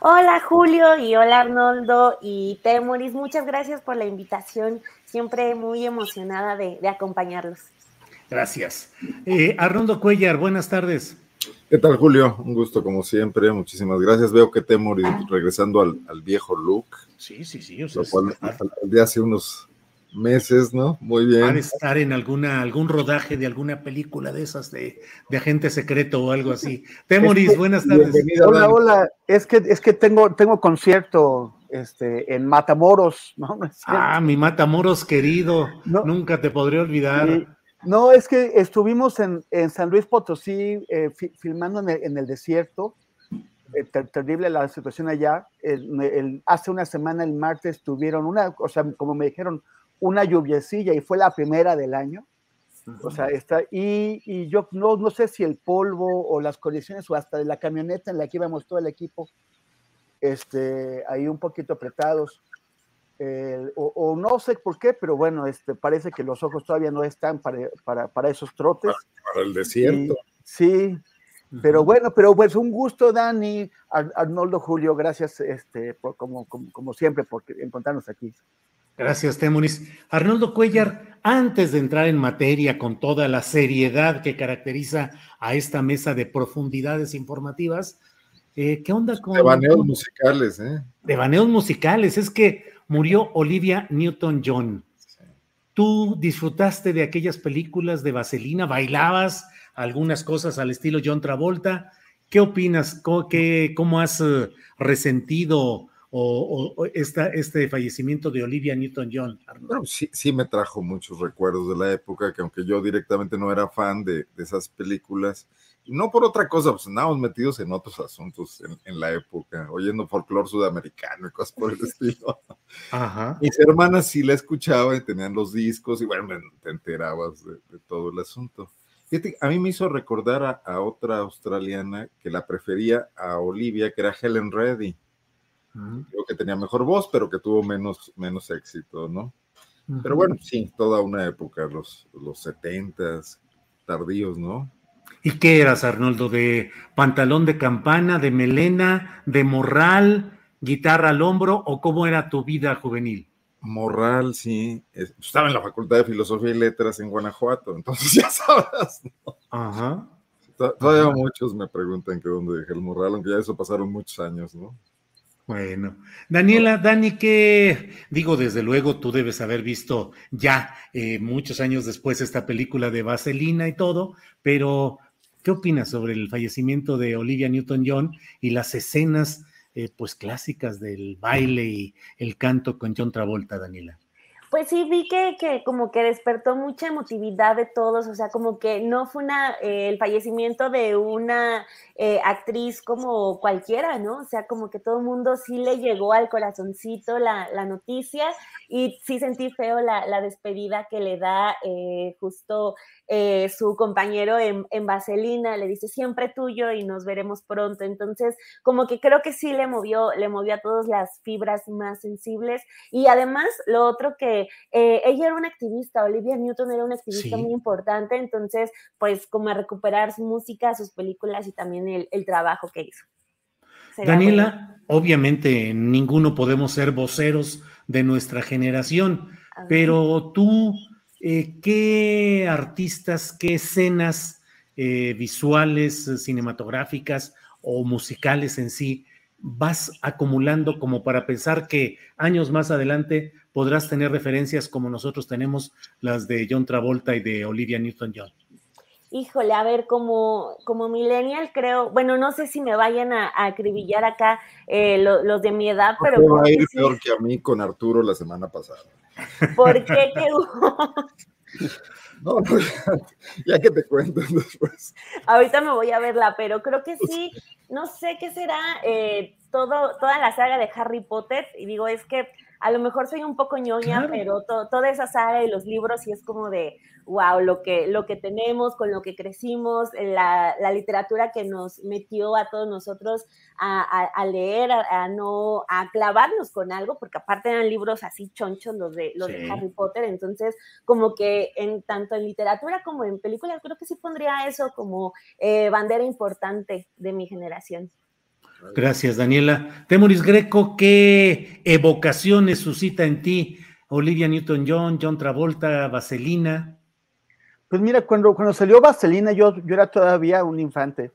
Hola Julio y hola Arnoldo y Temoris, muchas gracias por la invitación, siempre muy emocionada de, acompañarlos. Gracias. Eh, Arnoldo Cuellar, buenas tardes. ¿Qué tal Julio? Un gusto como siempre, muchísimas gracias. Veo que Temoris regresando al, viejo look. Sí, sí, sí. O sea, lo cual, de hace unos meses, ¿no? Muy bien. Van estar en alguna, algún rodaje de alguna película de esas de, agente secreto o algo así. Temoris, buenas tardes. Hola, hola. Es que, es que tengo, tengo concierto este, en Matamoros, ¿no? ah, mi Matamoros querido. Nunca te podré olvidar. no, es que estuvimos en, San Luis Potosí eh, filmando en el, desierto. Eh, terrible la situación allá. hace una semana, el martes, tuvieron una, o sea, como me dijeron, una lluviecilla y fue la primera del año. O sea, está, y, y yo no, no, sé si el polvo o las condiciones o hasta de la camioneta en la que íbamos todo el equipo, este, ahí un poquito apretados. o, no sé por qué, pero bueno, este, parece que los ojos todavía no están para, para, para esos trotes. Para, el desierto. sí, pero bueno, pero pues un gusto, Dani, Arnoldo Julio, gracias este, por, como, como, como siempre por encontrarnos aquí. Gracias, Temunis. Arnoldo Cuellar, antes de entrar en materia con toda la seriedad que caracteriza a esta mesa de profundidades informativas, eh, ¿qué onda con... De baneos musicales, ¿eh? De baneos musicales, es que murió Olivia Newton-John. Tú disfrutaste de aquellas películas de Vaselina, bailabas algunas cosas al estilo John Travolta. ¿Qué opinas? ¿Cómo, cómo has eh, resentido o, este fallecimiento de Olivia Newton-John? sí, sí me trajo muchos recuerdos de la época, que aunque yo directamente no era fan de, esas películas, no por otra cosa, pues andábamos metidos en otros asuntos en, la época, oyendo folclore sudamericano y cosas por el estilo. Mis hermanas sí la escuchaban y tenían los discos, y bueno, te enterabas de, todo el asunto. a mí me hizo recordar a, otra australiana que la prefería a Olivia, que era Helen Reddy Creo que tenía mejor voz, pero que tuvo menos, menos éxito, ¿no? Pero bueno, sí, toda una época, los, los 70 tardíos, ¿no? ¿Y qué eras, Arnoldo? ¿De pantalón de campana, de melena, de morral, guitarra al hombro o cómo era tu vida juvenil? Morral, sí. Estaba en la Facultad de Filosofía y Letras en Guanajuato, entonces ya sabes. ¿no? Ajá. Todavía muchos me preguntan que dónde dejé el morral, aunque ya eso pasaron muchos años, ¿no? Bueno, Daniela, Dani, que digo, desde luego tú debes haber visto ya eh, muchos años después esta película de Vaselina y todo, pero ¿qué opinas sobre el fallecimiento de Olivia Newton-John y las escenas eh, pues clásicas del baile y el canto con John Travolta, Daniela? Pues sí, vi que, que, como que despertó mucha emotividad de todos, o sea, como que no fue una, eh, el fallecimiento de una eh, actriz como cualquiera, ¿no? O sea, como que todo el mundo sí le llegó al corazoncito la, la noticia y sí sentí feo la, la despedida que le da eh, justo su compañero en, en, Vaselina, le dice siempre tuyo y nos veremos pronto. Entonces, como que creo que sí le movió, le movió a todos las fibras más sensibles y además lo otro que que eh, ella era una activista, Olivia Newton era una activista muy importante, entonces, pues como a recuperar su música, sus películas y también el, trabajo que hizo. Daniela, obviamente ninguno podemos ser voceros de nuestra generación, pero tú, eh, ¿qué artistas, qué escenas eh, visuales, cinematográficas o musicales en sí vas acumulando como para pensar que años más adelante podrás tener referencias como nosotros tenemos las de John Travolta y de Olivia Newton-John? Híjole, a ver, como, como millennial creo, bueno, no sé si me vayan a, acribillar acá eh, los de mi edad, pero... Va a ir peor que a mí con Arturo la semana pasada. ¿Por qué? ¿Qué No, no, ya, que te cuento después. Ahorita me voy a verla, pero creo que sí, no sé qué será eh, todo, toda la saga de Harry Potter, y digo, es que a lo mejor soy un poco ñoña, pero toda esa saga y los libros sí es como de, wow, lo que, lo que tenemos, con lo que crecimos, la, la literatura que nos metió a todos nosotros a, leer, a, no, a clavarnos con algo, porque aparte eran libros así chonchos los de, los de Harry Potter, entonces como que en tanto en literatura como en películas, creo que sí pondría eso como eh, bandera importante de mi generación. Gracias, Daniela. Temoris Greco, ¿qué evocaciones suscita en ti Olivia Newton-John, John Travolta, Vaselina? Pues mira, cuando, cuando salió Vaselina, yo, yo era todavía un infante.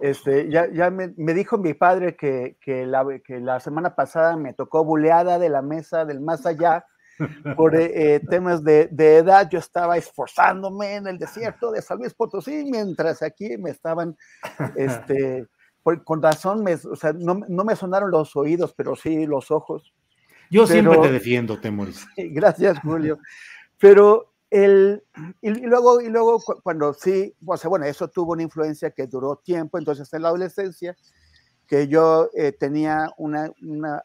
Este, ya, ya me, dijo mi padre que, que, la, que la semana pasada me tocó buleada de la mesa del más allá por eh, eh, temas de, de, edad. Yo estaba esforzándome en el desierto de San Luis Potosí, mientras aquí me estaban este, con razón, me, o sea, no, no, me sonaron los oídos, pero sí los ojos. Yo siempre te defiendo, Temoris. Gracias, Julio. Pero el, y, luego, y luego cuando sí, o sea, bueno, eso tuvo una influencia que duró tiempo, entonces en la adolescencia, que yo eh, tenía una, una,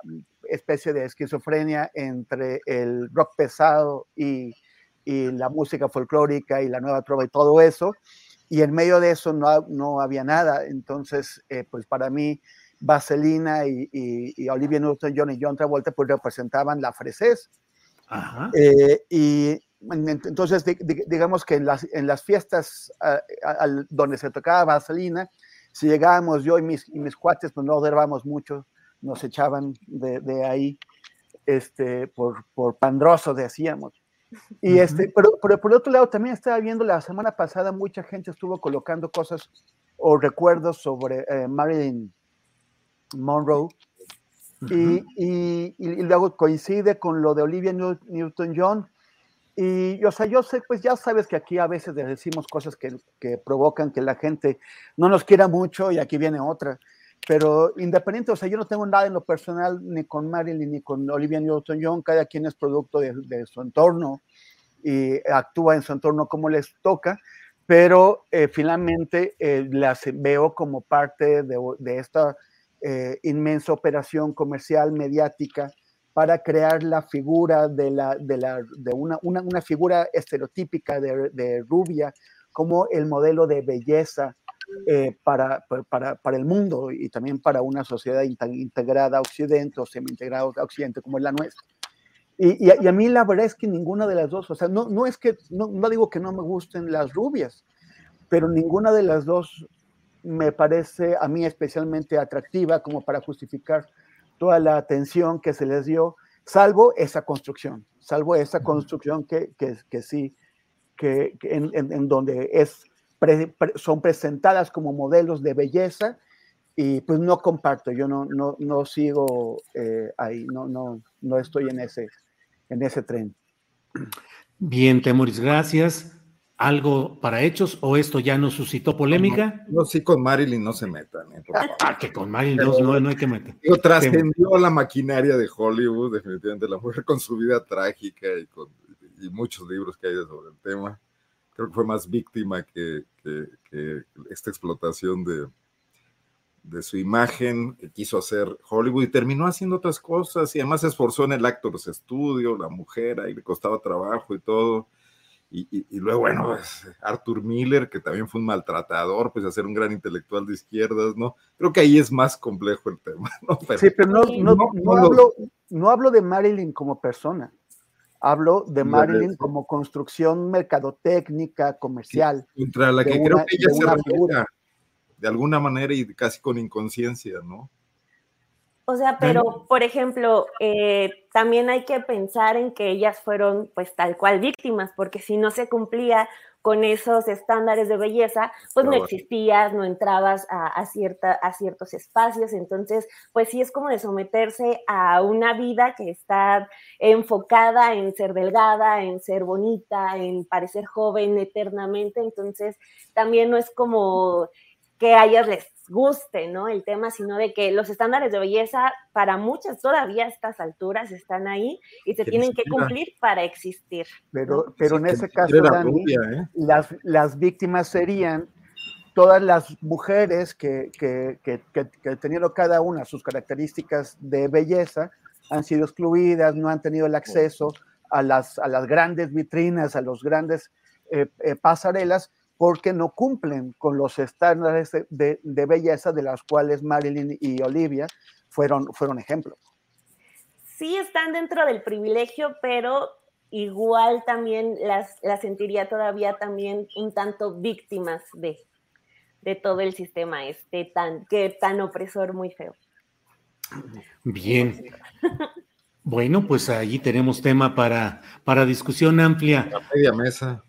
especie de esquizofrenia entre el rock pesado y, y la música folclórica y la nueva trova y todo eso, y en medio de eso no, no había nada. Entonces, eh, pues para mí, Vaselina y, y, Olivia Newton-John y John Travolta pues representaban la fresez. Eh, y entonces, digamos que en las, en las fiestas donde se tocaba Vaselina, si llegábamos yo y mis, y mis cuates, pues no observamos mucho, nos echaban de, de ahí este, por, por pandroso, decíamos. Y este, pero, pero, por otro lado, también estaba viendo la semana pasada, mucha gente estuvo colocando cosas o recuerdos sobre eh, Marilyn Monroe. y, y, y, luego coincide con lo de Olivia Newton-John. Y, o sea, yo sé, pues ya sabes que aquí a veces decimos cosas que, que, provocan que la gente no nos quiera mucho y aquí viene otra. Pero independiente, o sea, yo no tengo nada en lo personal ni con Marilyn ni con Olivia Newton-John, cada quien es producto de, su entorno y actúa en su entorno como les toca, pero eh, finalmente eh, las veo como parte de, esta eh, inmensa operación comercial mediática para crear la figura de, la, de, la, una, figura estereotípica de, rubia como el modelo de belleza eh, para, para, para, el mundo y también para una sociedad integrada a Occidente o semi-integrada a Occidente como es la nuestra. Y, y, a mí la verdad es que ninguna de las dos, o sea, no, no es que, no, no digo que no me gusten las rubias, pero ninguna de las dos me parece a mí especialmente atractiva como para justificar toda la atención que se les dio, salvo esa construcción, salvo esa construcción que, que, que sí, que, en, en, donde es, son presentadas como modelos de belleza y pues no comparto, yo no, no, no sigo eh, ahí, no, no, no estoy en ese, en ese tren. Bien, Temoris, gracias algo para hechos o esto ya no suscitó polémica? No, sí, con Marilyn no se metan. Eh, ah, que con Marilyn no, no, hay que meter. trascendió la maquinaria de Hollywood, definitivamente, la mujer con su vida trágica y, con, y muchos libros que hay sobre el tema. Creo que fue más víctima que, que, que esta explotación de, de su imagen que quiso hacer Hollywood y terminó haciendo otras cosas y además se esforzó en el Actors Studio, la mujer, ahí le costaba trabajo y todo y, luego, bueno, pues, Arthur Miller, que también fue un maltratador, pues a ser un gran intelectual de izquierdas, ¿no? Creo que ahí es más complejo el tema, ¿no? sí, pero no, no, no, hablo, no hablo de Marilyn como persona, Hablo de Marilyn como construcción mercadotécnica, comercial. Contra la que creo que ella se revela de alguna manera y casi con inconsciencia, ¿no? O sea, pero, por ejemplo, eh, también hay que pensar en que ellas fueron, pues, tal cual víctimas, porque si no se cumplía con esos estándares de belleza, pues no existías, no entrabas a, cierta, a ciertos espacios, entonces, pues sí es como de someterse a una vida que está enfocada en ser delgada, en ser bonita, en parecer joven eternamente, entonces también no es como que a les guste, ¿no? El tema, sino de que los estándares de belleza para muchas todavía a estas alturas están ahí y se tienen que cumplir para existir. Pero, pero en ese caso, ¿eh? las, las víctimas serían todas las mujeres que, que, que, que, teniendo cada una sus características de belleza, han sido excluidas, no han tenido el acceso a las, a las grandes vitrinas, a los grandes eh, eh, pasarelas, porque no cumplen con los estándares de, belleza de las cuales Marilyn y Olivia fueron, fueron ejemplos. Sí están dentro del privilegio, pero igual también las, las sentiría todavía también un tanto víctimas de, de todo el sistema este tan, que, tan opresor muy feo. Bien. Bueno, pues allí tenemos tema para, para discusión amplia. La media mesa.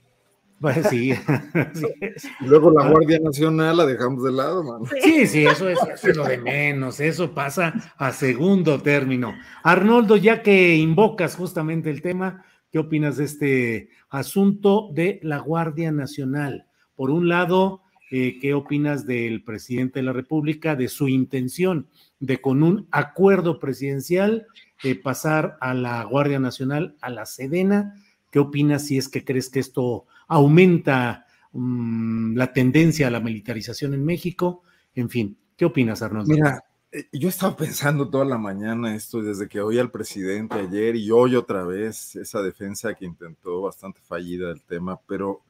Pues sí. Y luego la Guardia Nacional la dejamos de lado, mano. Sí, sí, eso es, lo de menos, eso pasa a segundo término. Arnoldo, ya que invocas justamente el tema, ¿qué opinas de este asunto de la Guardia Nacional? Por un lado, eh, ¿qué opinas del presidente de la República, de su intención de con un acuerdo presidencial eh, pasar a la Guardia Nacional a la Sedena? ¿Qué opinas si es que crees que esto aumenta mm, la tendencia a la militarización en México. En fin, ¿qué opinas, Arnoldo? Mira, eh, yo he estado pensando toda la mañana esto, desde que oí al presidente ayer y hoy otra vez, esa defensa que intentó bastante fallida del tema, pero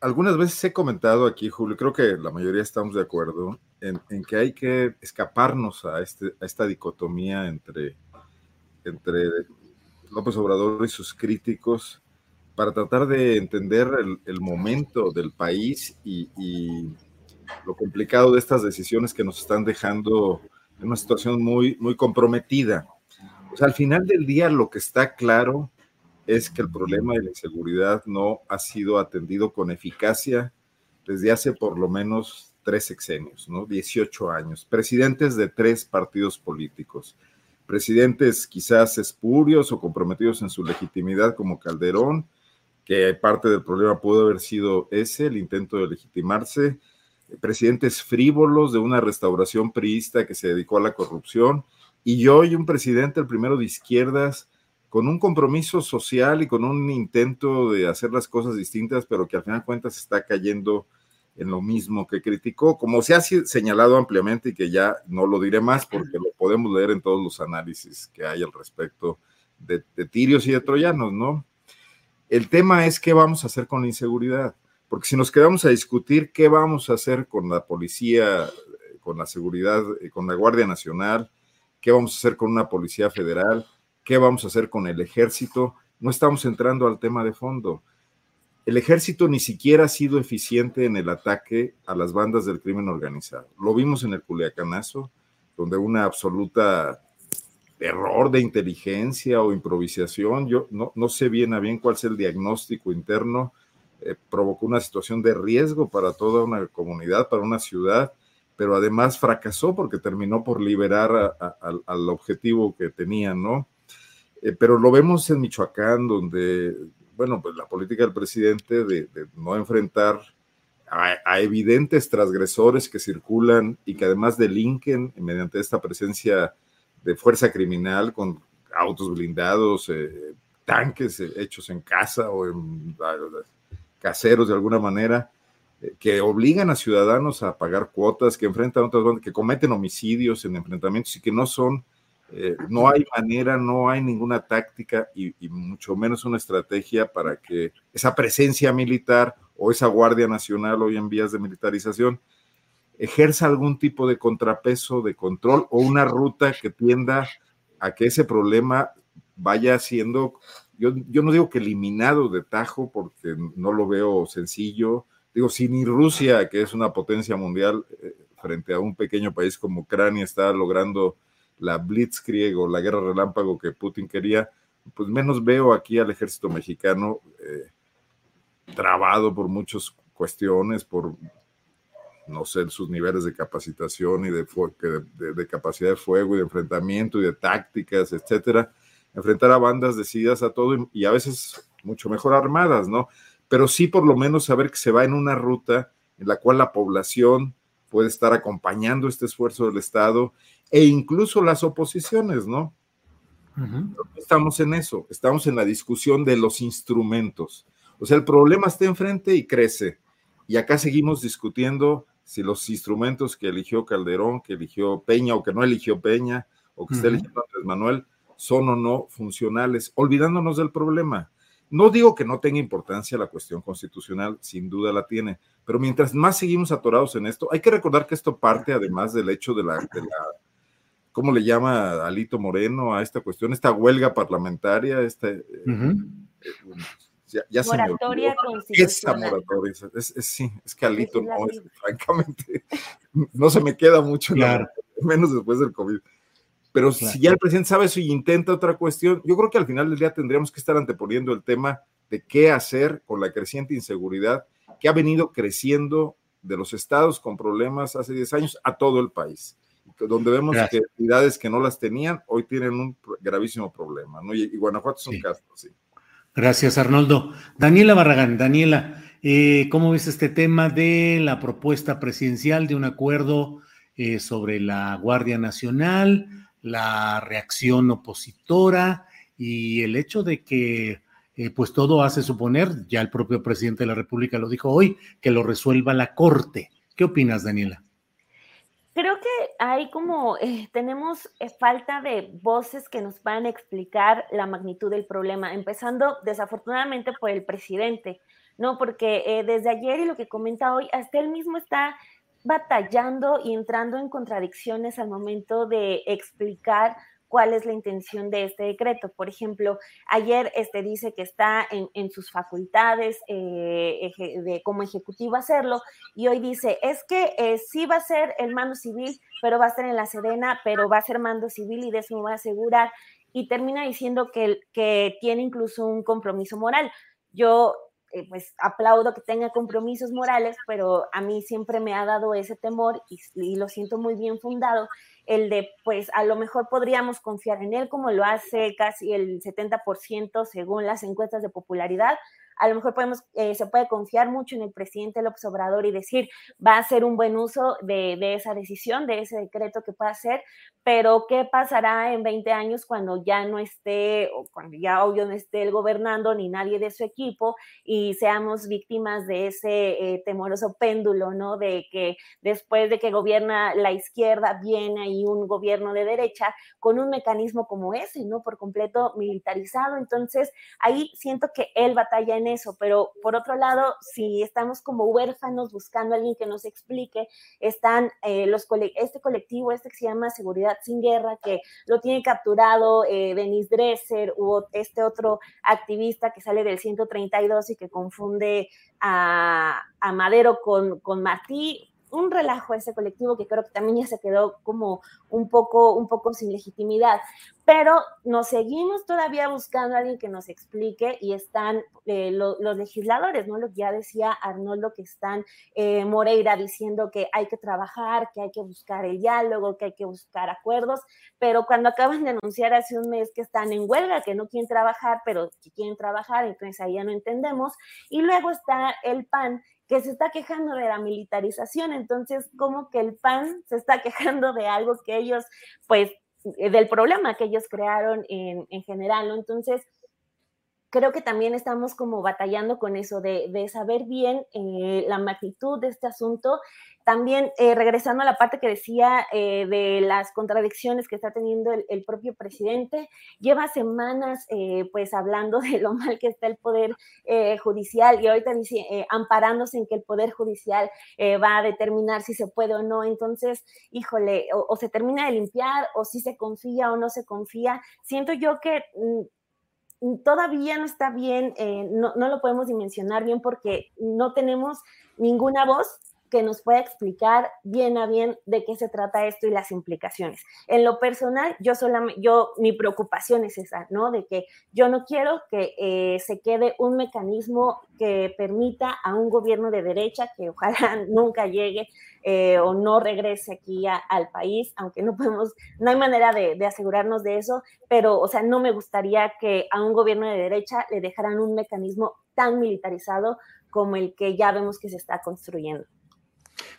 algunas veces he comentado aquí, Julio, creo que la mayoría estamos de acuerdo en, que hay que escaparnos a, este, a esta dicotomía entre, entre López Obrador y sus críticos para tratar de entender el, momento del país y, lo complicado de estas decisiones que nos están dejando en una situación muy, muy comprometida. Sea, al final del día lo que está claro es que el problema de la inseguridad no ha sido atendido con eficacia desde hace por lo menos tres sexenios, ¿no? 18 años, presidentes de tres partidos políticos, presidentes quizás espurios o comprometidos en su legitimidad como Calderón, que parte del problema pudo haber sido ese, el intento de legitimarse, presidentes frívolos de una restauración priista que se dedicó a la corrupción, y hoy un presidente, el primero de izquierdas, con un compromiso social y con un intento de hacer las cosas distintas, pero que al final de cuentas está cayendo en lo mismo que criticó, como se ha señalado ampliamente y que ya no lo diré más porque lo podemos leer en todos los análisis que hay al respecto de, de tirios y de troyanos, ¿no? El tema es qué vamos a hacer con la inseguridad, porque si nos quedamos a discutir qué vamos a hacer con la policía, con la seguridad, eh, con la Guardia Nacional, qué vamos a hacer con una policía federal, qué vamos a hacer con el ejército, no estamos entrando al tema de fondo. El ejército ni siquiera ha sido eficiente en el ataque a las bandas del crimen organizado. Lo vimos en el Culiacanazo, donde una absoluta error de inteligencia o improvisación, yo no, no sé bien a bien cuál es el diagnóstico interno, eh, provocó una situación de riesgo para toda una comunidad, para una ciudad, pero además fracasó porque terminó por liberar al objetivo que tenían, ¿no? Eh, pero lo vemos en Michoacán, donde, bueno, pues la política del presidente de, no enfrentar a, evidentes transgresores que circulan y que además delinquen mediante esta presencia de fuerza criminal con autos blindados, eh, tanques eh, hechos en casa o en caseros de alguna manera, eh, que obligan a ciudadanos a pagar cuotas, que enfrentan otras bandas, que cometen homicidios en enfrentamientos y que no son, no hay manera, no hay ninguna táctica y, y, mucho menos una estrategia para que esa presencia militar o esa Guardia Nacional hoy en vías de militarización ejerza algún tipo de contrapeso, de control o una ruta que tienda a que ese problema vaya siendo yo, yo no digo que eliminado de tajo porque no lo veo sencillo. Digo, si ni Rusia, que es una potencia mundial, eh, frente a un pequeño país como Ucrania, está logrando la blitzkrieg o la guerra relámpago que Putin quería, pues menos veo aquí al ejército mexicano eh, trabado por muchas cuestiones, por no sé, sus niveles de capacitación y de, de, capacidad de fuego y de enfrentamiento y de tácticas, etcétera, enfrentar a bandas decididas a todo y, a veces mucho mejor armadas, ¿no? Pero sí por lo menos saber que se va en una ruta en la cual la población puede estar acompañando este esfuerzo del Estado e incluso las oposiciones, ¿no? Estamos en eso, estamos en la discusión de los instrumentos. O sea, el problema está enfrente y crece. Y acá seguimos discutiendo si los instrumentos que eligió Calderón, que eligió Peña o que no eligió Peña o que está eligiendo Andrés Manuel son o no funcionales, olvidándonos del problema. No digo que no tenga importancia la cuestión constitucional, sin duda la tiene, pero mientras más seguimos atorados en esto, hay que recordar que esto parte además del hecho de la, de la ¿cómo le llama Alito Moreno a esta cuestión? Esta huelga parlamentaria, este, ya, moratoria Esa moratoria, es, sí, es que Alito no, es, francamente, no se me queda mucho, menos después del COVID. Pero si ya el presidente sabe eso y intenta otra cuestión, yo creo que al final del día tendríamos que estar anteponiendo el tema de qué hacer con la creciente inseguridad que ha venido creciendo de los estados con problemas hace 10 años a todo el país, donde vemos que entidades que no las tenían hoy tienen un gravísimo problema, ¿no? Y, Guanajuato es un caso, sí. Gracias, Arnoldo. Daniela Barragán, Daniela, eh, ¿cómo ves este tema de la propuesta presidencial de un acuerdo eh, sobre la Guardia Nacional, la reacción opositora y el hecho de que eh, pues todo hace suponer, ya el propio presidente de la República lo dijo hoy, que lo resuelva la Corte. ¿Qué opinas, Daniela? Creo que hay como, eh, tenemos eh, falta de voces que nos van a explicar la magnitud del problema, empezando desafortunadamente por el presidente, ¿no? Porque eh, desde ayer y lo que comenta hoy, hasta él mismo está batallando y entrando en contradicciones al momento de explicar cuál es la intención de este decreto. Por ejemplo, ayer este dice que está en, sus facultades eh, de, como ejecutivo hacerlo y hoy dice, es que eh, sí va a ser el mando civil, pero va a ser en la Sedena, pero va a ser mando civil y de eso me va a asegurar. Y termina diciendo que, que tiene incluso un compromiso moral. Yo eh, pues aplaudo que tenga compromisos morales, pero a mí siempre me ha dado ese temor y, lo siento muy bien fundado, el de pues a lo mejor podríamos confiar en él como lo hace casi el 70% según las encuestas de popularidad, a lo mejor podemos, eh, se puede confiar mucho en el presidente López Obrador y decir, va a hacer un buen uso de, esa decisión, de ese decreto que pueda hacer, pero ¿qué pasará en 20 años cuando ya no esté, o cuando ya obvio no esté el gobernando ni nadie de su equipo y seamos víctimas de ese eh, temoroso péndulo, ¿no? De que después de que gobierna la izquierda viene ahí un gobierno de derecha con un mecanismo como ese, ¿no? Por completo militarizado. Entonces, ahí siento que él batalla en eso, pero por otro lado, si estamos como huérfanos buscando a alguien que nos explique, están eh, los este colectivo, este que se llama Seguridad sin Guerra, que lo tiene capturado eh, Denis Dresser o este otro activista que sale del 132 y que confunde a, a Madero con, con Martí un relajo ese colectivo que creo que también ya se quedó como un poco, un poco sin legitimidad. Pero nos seguimos todavía buscando a alguien que nos explique y están eh, los legisladores, ¿no? Lo que ya decía Arnoldo, que están eh, Moreira diciendo que hay que trabajar, que hay que buscar el diálogo, que hay que buscar acuerdos, pero cuando acaban de anunciar hace un mes que están en huelga, que no quieren trabajar, pero que quieren trabajar, entonces ahí ya no entendemos. Y luego está el PAN que se está quejando de la militarización, entonces como que el PAN se está quejando de algo que ellos, pues, eh, del problema que ellos crearon en, en general, ¿no? Entonces, creo que también estamos como batallando con eso de, de saber bien eh, la magnitud de este asunto también, eh, regresando a la parte que decía eh, de las contradicciones que está teniendo el, propio presidente, lleva semanas pues hablando de lo mal que está el Poder Judicial y ahorita dice, amparándose en que el Poder Judicial va a determinar si se puede o no. Entonces, híjole, o, o, se termina de limpiar o si se confía o no se confía. Siento yo que mm, todavía no está bien, eh, no, no lo podemos dimensionar bien porque no tenemos ninguna voz que nos pueda explicar bien a bien de qué se trata esto y las implicaciones. En lo personal, yo solamente, yo, mi preocupación es esa, ¿no? De que yo no quiero que eh, se quede un mecanismo que permita a un gobierno de derecha, que ojalá nunca llegue eh, o no regrese aquí al país, aunque no podemos, no hay manera de, de asegurarnos de eso, pero, o sea, no me gustaría que a un gobierno de derecha le dejaran un mecanismo tan militarizado como el que ya vemos que se está construyendo.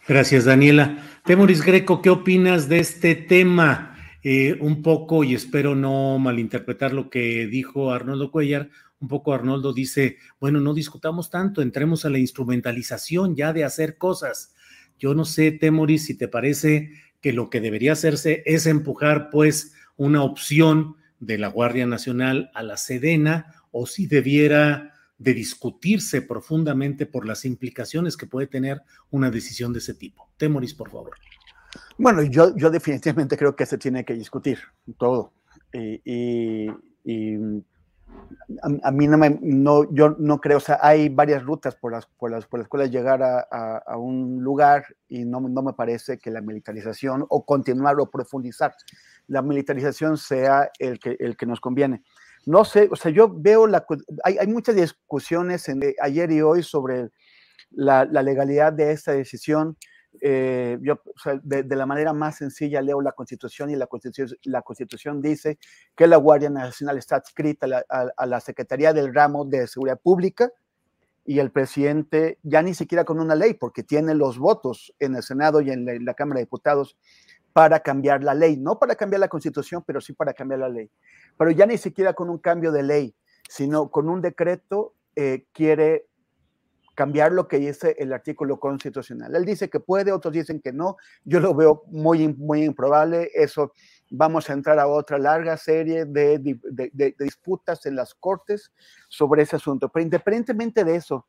Gracias, Daniela. Temoris Greco, ¿qué opinas de este tema? Eh, un poco, y espero no malinterpretar lo que dijo Arnoldo Cuellar, un poco Arnoldo dice, bueno, no discutamos tanto, entremos a la instrumentalización ya de hacer cosas. Yo no sé, Temoris, si te parece que lo que debería hacerse es empujar, pues, una opción de la Guardia Nacional a la Sedena, o si debiera de discutirse profundamente por las implicaciones que puede tener una decisión de ese tipo. Temoris, por favor. Bueno, yo, yo definitivamente creo que se tiene que discutir todo. Y, a, mí no no, yo no creo, o sea, hay varias rutas por las, por las, por las cuales llegar a, a, un lugar y no, no me parece que la militarización o continuar o profundizar la militarización sea el que, el que nos conviene. No sé, o sea, yo veo la... Hay, hay muchas discusiones en, eh, ayer y hoy sobre la, legalidad de esta decisión. Eh, yo, o sea, de, la manera más sencilla leo la Constitución y la Constitución, la Constitución dice que la Guardia Nacional está adscrita a la, Secretaría del Ramo de Seguridad Pública y el presidente ya ni siquiera con una ley, porque tiene los votos en el Senado y en la Cámara de Diputados para cambiar la ley, no para cambiar la constitución, pero sí para cambiar la ley. Pero ya ni siquiera con un cambio de ley, sino con un decreto eh, quiere cambiar lo que dice el artículo constitucional. Él dice que puede, otros dicen que no. Yo lo veo muy, muy improbable. Eso vamos a entrar a otra larga serie de, disputas en las cortes sobre ese asunto. Pero independientemente de eso,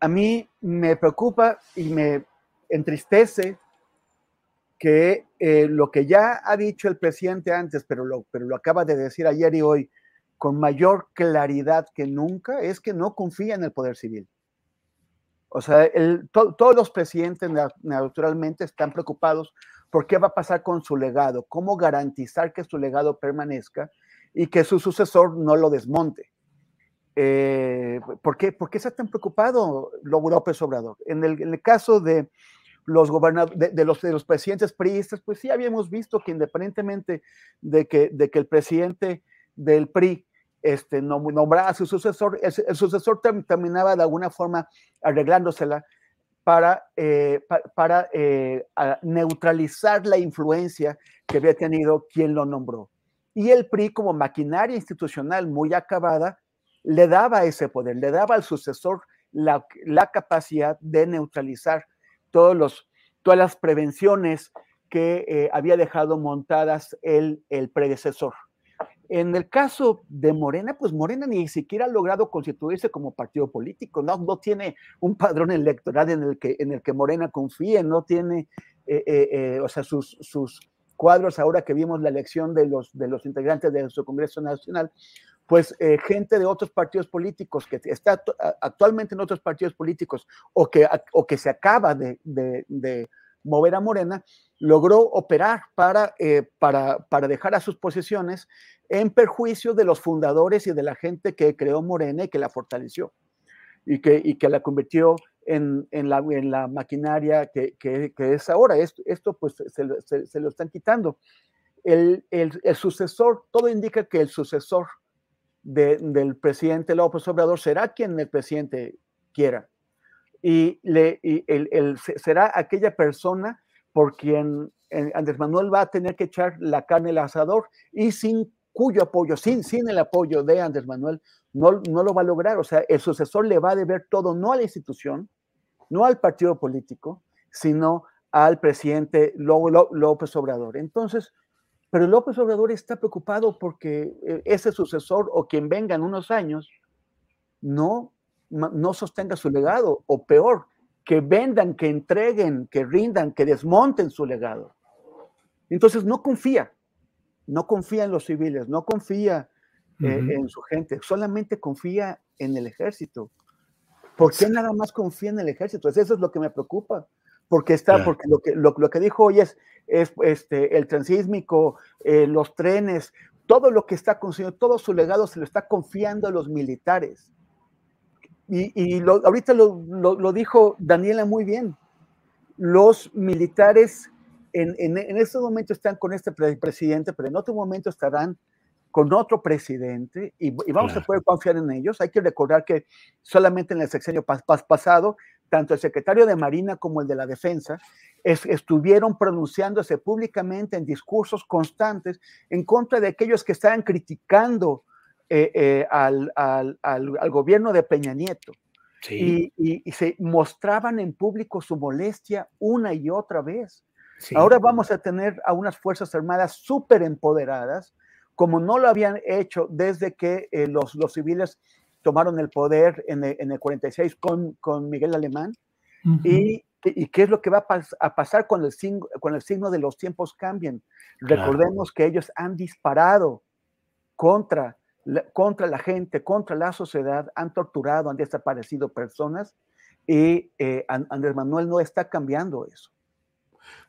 a mí me preocupa y me entristece que eh, lo que ya ha dicho el presidente antes, pero lo, pero lo acaba de decir ayer y hoy con mayor claridad que nunca, es que no confía en el poder civil. O sea, el, to, todos los presidentes naturalmente están preocupados por qué va a pasar con su legado, cómo garantizar que su legado permanezca y que su sucesor no lo desmonte. Eh, ¿por, qué, ¿Por qué está tan preocupado López Obrador? En el, en el caso de, los de, de, los, de los presidentes priistas, pues sí habíamos visto que independientemente de que, de que el presidente del PRI este, a su sucesor, el, sucesor term, terminaba de alguna forma arreglándosela para, eh, para, para eh, neutralizar la influencia que había tenido quien lo nombró. Y el PRI, como maquinaria institucional muy acabada, le daba ese poder, le daba al sucesor la, la capacidad de neutralizar todos los, todas las prevenciones que eh, había dejado montadas el, el predecesor. En el caso de Morena, pues Morena ni siquiera ha logrado constituirse como partido político, no, no tiene un padrón electoral en el que, en el que Morena confíe, no tiene, eh, eh, o sea, sus, sus cuadros, ahora que vimos la elección de los, de los integrantes de su Congreso Nacional, pues eh, gente de otros partidos políticos que está actualmente en otros partidos políticos o que, o que se acaba de, de, mover a Morena, logró operar para, eh, para, para, dejar a sus posiciones en perjuicio de los fundadores y de la gente que creó Morena y que la fortaleció y que, y que la convirtió en, en, la, en la maquinaria que, que, es ahora. Esto, esto pues se, se, lo están quitando. El, el sucesor, todo indica que el sucesor de, del presidente López Obrador será quien el presidente quiera. Y, le, y el, el, será aquella persona por quien eh, Andrés Manuel va a tener que echar la carne al asador y sin cuyo apoyo, sin, sin el apoyo de Andrés Manuel, no, no lo va a lograr. O sea, el sucesor le va a deber todo, no a la institución, no al partido político, sino al presidente López Obrador. Entonces, pero López Obrador está preocupado porque eh, ese sucesor o quien venga en unos años no, no sostenga su legado, o peor, que vendan, que entreguen, que rindan, que desmonten su legado. Entonces no confía, no confía en los civiles, no confía en su gente, solamente confía en el ejército. ¿Por qué nada más confía en el ejército? Eso es lo que me preocupa. Porque está, porque lo que, lo, que dijo hoy es, es este, el transísmico, eh, los trenes, todo lo que está consiguiendo, todo su legado se lo está confiando a los militares. Y, ahorita lo, dijo Daniela muy bien. Los militares en, en, en este momento están con este presidente, pero en otro momento estarán con otro presidente y, vamos a poder confiar en ellos. Hay que recordar que solamente en el sexenio pasado, tanto el secretario de Marina como el de la Defensa estuvieron pronunciándose públicamente en discursos constantes en contra de aquellos que estaban criticando eh, eh, al, gobierno de Peña Nieto. Y, se mostraban en público su molestia una y otra vez. Ahora vamos a tener a unas Fuerzas Armadas súper empoderadas, como no lo habían hecho desde que eh, los, los civiles tomaron el poder en el, en el 46 con, con, Miguel Alemán. y, y, qué es lo que va a, pasar cuando el, signo, cuando el signo de los tiempos cambien? Recordemos que ellos han disparado contra la, contra la gente, contra la sociedad, han torturado, han desaparecido personas y eh, Andrés Manuel no está cambiando eso.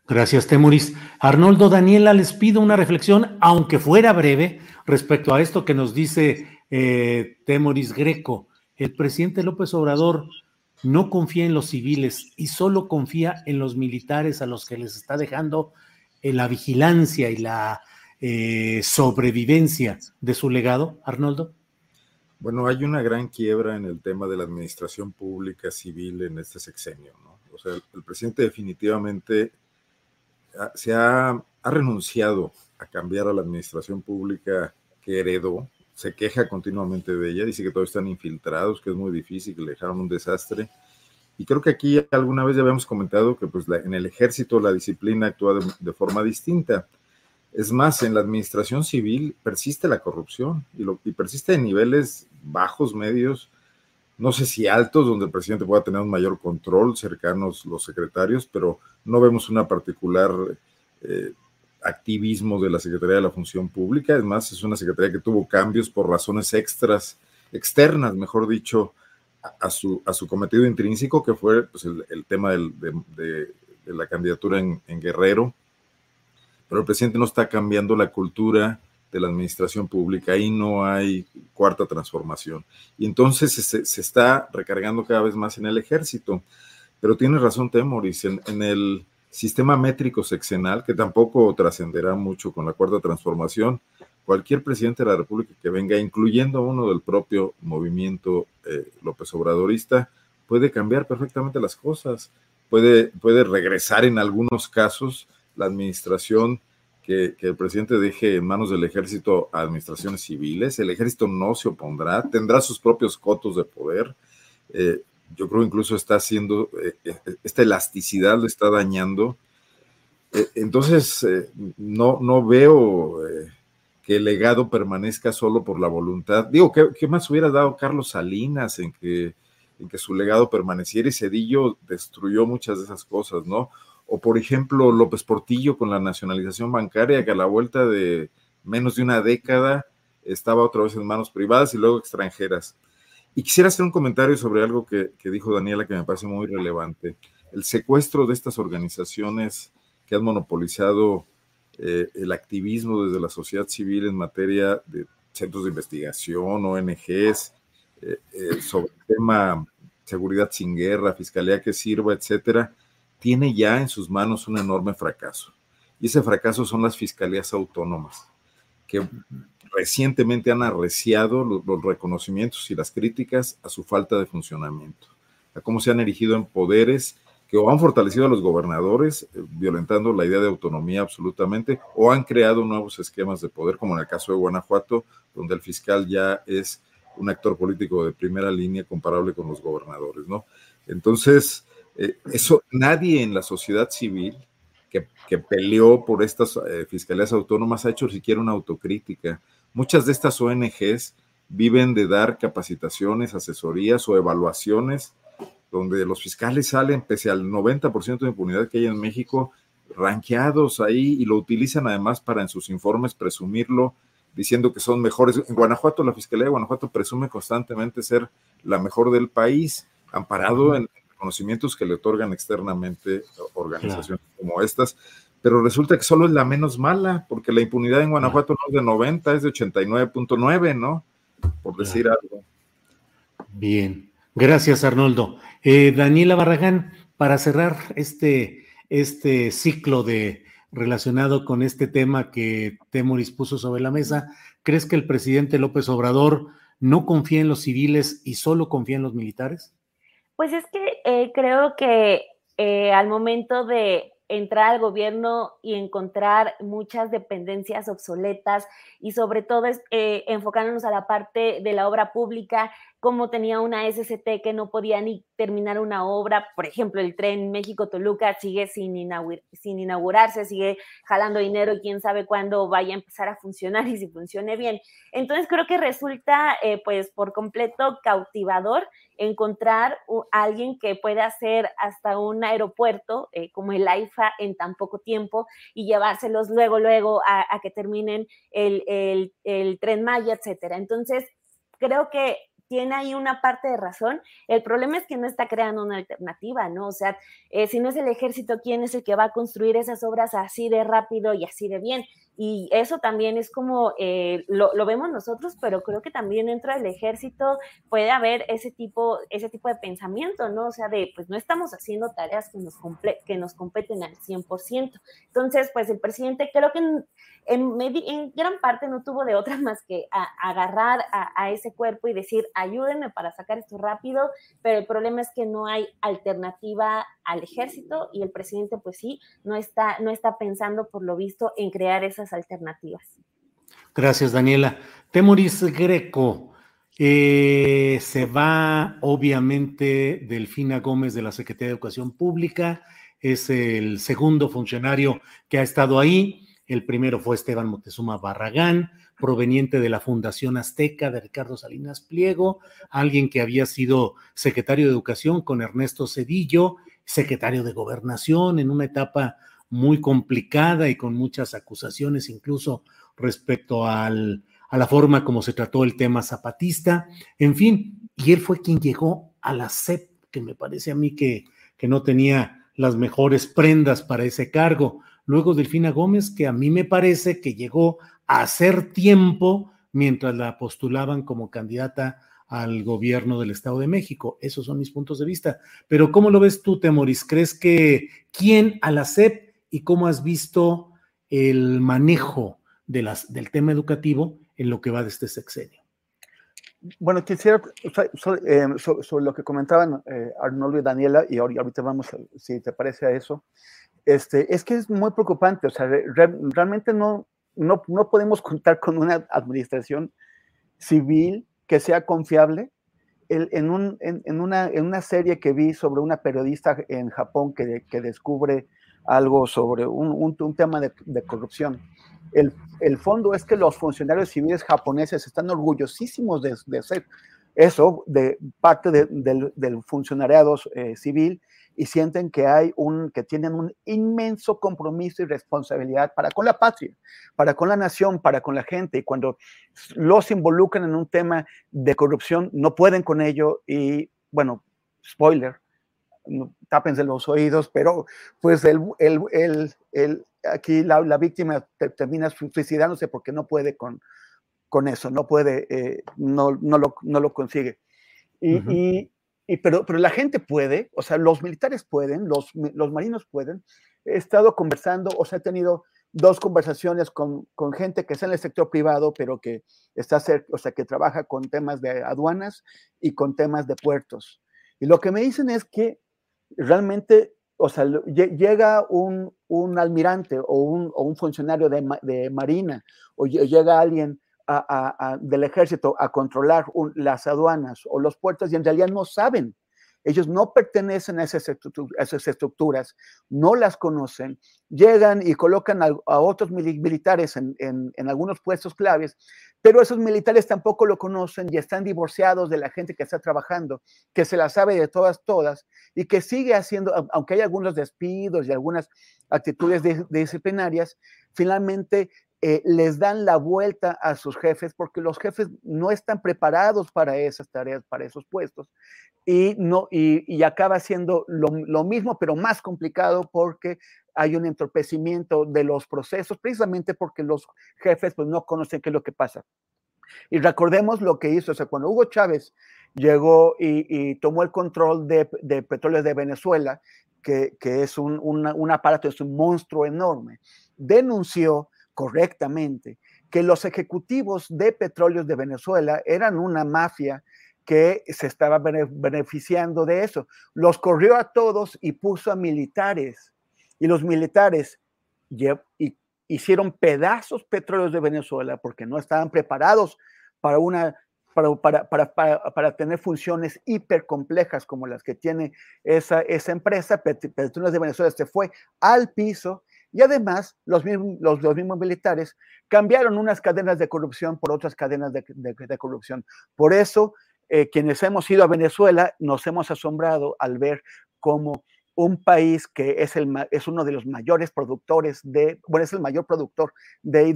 Gracias, Temuris. Arnoldo, Daniela, les pido una reflexión, aunque fuera breve, respecto a esto que nos dice eh, Temuris Greco. El presidente López Obrador no confía en los civiles y solo confía en los militares a los que les está dejando eh, la vigilancia y la eh, sobrevivencia de su legado, Arnoldo. Bueno, hay una gran quiebra en el tema de la administración pública civil en este sexenio, ¿no? O sea, el presidente definitivamente se ha, renunciado a cambiar a la administración pública que heredó, se queja continuamente de ella, dice que todos están infiltrados, que es muy difícil, que le dejaron un desastre. Y creo que aquí alguna vez ya habíamos comentado que pues, en el ejército la disciplina actúa de, forma distinta. Es más, en la administración civil persiste la corrupción y, persiste en niveles bajos, medios, no sé si altos, donde el presidente pueda tener un mayor control, cercanos los secretarios, pero no vemos una particular eh, activismo de la Secretaría de la Función Pública. Es más, es una secretaría que tuvo cambios por razones extras, externas, mejor dicho, a, su, a su cometido intrínseco, que fue pues, el, tema de, la candidatura en Guerrero. Pero el presidente no está cambiando la cultura de la administración pública, ahí no hay cuarta transformación. Y entonces se, está recargando cada vez más en el ejército. Pero tiene razón Temoris, en el sistema métrico sexenal, que tampoco trascenderá mucho con la cuarta transformación, cualquier presidente de la República que venga, incluyendo uno del propio movimiento eh, López Obradorista, puede cambiar perfectamente las cosas, puede, puede regresar en algunos casos la administración que, el presidente deje en manos del ejército a administraciones civiles. El ejército no se opondrá, tendrá sus propios cotos de poder. Eh, yo creo incluso está haciendo, eh, eh, esta elasticidad lo está dañando. entonces, no, no veo que el legado permanezca solo por la voluntad. Digo, ¿qué, qué más hubiera dado Carlos Salinas en que, en que su legado permaneciera y Cedillo destruyó muchas de esas cosas, ¿no? O por ejemplo, López Portillo con la nacionalización bancaria, que a la vuelta de menos de una década estaba otra vez en manos privadas y luego extranjeras. Y quisiera hacer un comentario sobre algo que, dijo Daniela que me parece muy relevante. El secuestro de estas organizaciones que han monopolizado eh, el activismo desde la sociedad civil en materia de centros de investigación, ONGs, eh, eh, sobre el tema seguridad sin guerra, fiscalía que sirva, etcétera, tiene ya en sus manos un enorme fracaso. Y ese fracaso son las fiscalías autónomas, que recientemente han arreciado los, reconocimientos y las críticas a su falta de funcionamiento, a cómo se han erigido en poderes que o han fortalecido a los gobernadores, eh, violentando la idea de autonomía absolutamente, o han creado nuevos esquemas de poder, como en el caso de Guanajuato, donde el fiscal ya es un actor político de primera línea comparable con los gobernadores, ¿no? Entonces, eh, eso nadie en la sociedad civil que, peleó por estas eh, fiscalías autónomas ha hecho siquiera una autocrítica. Muchas de estas ONGs viven de dar capacitaciones, asesorías o evaluaciones donde los fiscales salen, pese al 90% de impunidad que hay en México, ranqueados ahí y lo utilizan además para en sus informes presumirlo diciendo que son mejores. En Guanajuato, la Fiscalía de Guanajuato presume constantemente ser la mejor del país, amparado en conocimientos que le otorgan externamente organizaciones como estas, pero resulta que solo es la menos mala, porque la impunidad en Guanajuato no es de 90, es de 89.9, ¿no? Por decir algo. Bien, gracias Arnoldo. Eh, Daniela Barragán, para cerrar este, este ciclo de relacionado con este tema que Temoris puso sobre la mesa, ¿crees que el presidente López Obrador no confía en los civiles y solo confía en los militares? Pues es que eh, creo que eh, al momento de entrar al gobierno y encontrar muchas dependencias obsoletas y sobre todo eh, enfocándonos a la parte de la obra pública, como tenía una SCT que no podía ni terminar una obra, por ejemplo, el tren México-Toluca sigue sin, sin inaugurarse, sigue jalando dinero y quién sabe cuándo vaya a empezar a funcionar y si funcione bien. Entonces creo que resulta eh, pues por completo cautivador encontrar a alguien que pueda hacer hasta un aeropuerto eh, como el AIFA en tan poco tiempo y llevárselos luego, luego a, a que terminen el, el, el tren Maya, etcétera. Entonces, creo que tiene ahí una parte de razón. El problema es que no está creando una alternativa, ¿no? O sea, eh, si no es el ejército, ¿quién es el que va a construir esas obras así de rápido y así de bien? Y eso también es como, eh, lo, vemos nosotros, pero creo que también dentro del ejército puede haber ese tipo, ese tipo de pensamiento, ¿no? O sea, de, pues no estamos haciendo tareas que nos, que nos competen al 100%. Entonces, pues el presidente creo que en, gran parte no tuvo de otra más que agarrar a, a, ese cuerpo y decir, ayúdenme para sacar esto rápido, pero el problema es que no hay alternativa al ejército y el presidente, pues sí, no está, no está pensando, por lo visto, en crear esa alternativas. Gracias, Daniela. Temoris Greco, eh, se va obviamente Delfina Gómez de la Secretaría de Educación Pública, es el segundo funcionario que ha estado ahí. El primero fue Esteban Moctezuma Barragán, proveniente de la Fundación Azteca de Ricardo Salinas Pliego, alguien que había sido secretario de Educación con Ernesto Cedillo, secretario de Gobernación en una etapa muy complicada y con muchas acusaciones, incluso respecto al, a la forma como se trató el tema zapatista. En fin, y él fue quien llegó a la CEP, que me parece a mí que, que no tenía las mejores prendas para ese cargo. Luego Delfina Gómez, que a mí me parece que llegó a hacer tiempo mientras la postulaban como candidata al gobierno del Estado de México. Esos son mis puntos de vista. Pero ¿cómo lo ves tú, Temoris? ¿Crees que quién a la CEP y cómo has visto el manejo de las, del tema educativo en lo que va de este sexenio. Bueno, quisiera, eh, sobre, lo que comentaban eh, Arnoldo y Daniela, y ahorita vamos, si te parece a eso, este, es que es muy preocupante, o sea, realmente no, no, no podemos contar con una administración civil que sea confiable. en, un, en, una, en, una, serie que vi sobre una periodista en Japón que, que descubre algo sobre un, un, tema de, de corrupción. El, el, fondo es que los funcionarios civiles japoneses están orgullosísimos de, de ser eso, de parte de, del, del, funcionariado eh, civil y sienten que hay un, que tienen un inmenso compromiso y responsabilidad para con la patria, para con la nación, para con la gente. Y cuando los involucran en un tema de corrupción, no pueden con ello y, bueno, spoiler, tápense los oídos, pero pues el, el, el, aquí la, la víctima termina suicidándose porque no puede con, con eso, no puede, eh, no, no, lo, no, lo, consigue. Y, y, pero, pero la gente puede, o sea, los militares pueden, los, los marinos pueden. He estado conversando, o sea, he tenido dos conversaciones con, con, gente que está en el sector privado, pero que está cerca, o sea, que trabaja con temas de aduanas y con temas de puertos. Y lo que me dicen es que realmente, o sea, llega un, un almirante o un, o un funcionario de, de, marina o llega alguien a, a, del ejército a controlar las aduanas o los puertos y en realidad no saben. Ellos no pertenecen a esas, esas estructuras, no las conocen, llegan y colocan a, a otros militares en, en, en, algunos puestos claves, pero esos militares tampoco lo conocen y están divorciados de la gente que está trabajando, que se la sabe de todas, todas, y que sigue haciendo, aunque hay algunos despidos y algunas actitudes disciplinarias, finalmente eh, les dan la vuelta a sus jefes porque los jefes no están preparados para esas tareas, para esos puestos, y, no, y, acaba siendo lo, mismo, pero más complicado porque hay un entorpecimiento de los procesos, precisamente porque los jefes pues, no conocen qué es lo que pasa. Y recordemos lo que hizo, o sea, cuando Hugo Chávez llegó y, tomó el control de, de, de Venezuela, que, es un, un aparato, es un monstruo enorme, denunció correctamente que los ejecutivos de petróleos de Venezuela eran una mafia que se estaba beneficiando de eso. Los corrió a todos y puso a militares. Y los militares hicieron pedazos petróleos de Venezuela porque no estaban preparados para una para, para, para, para, tener funciones hipercomplejas como las que tiene esa, esa empresa, Petróleos de Venezuela se fue al piso y además, los mismos, los, mismos militares cambiaron unas cadenas de corrupción por otras cadenas de, corrupción. Por eso, eh, quienes hemos ido a Venezuela nos hemos asombrado al ver cómo un país que es, el, es uno de los mayores productores de, bueno, es el mayor productor de,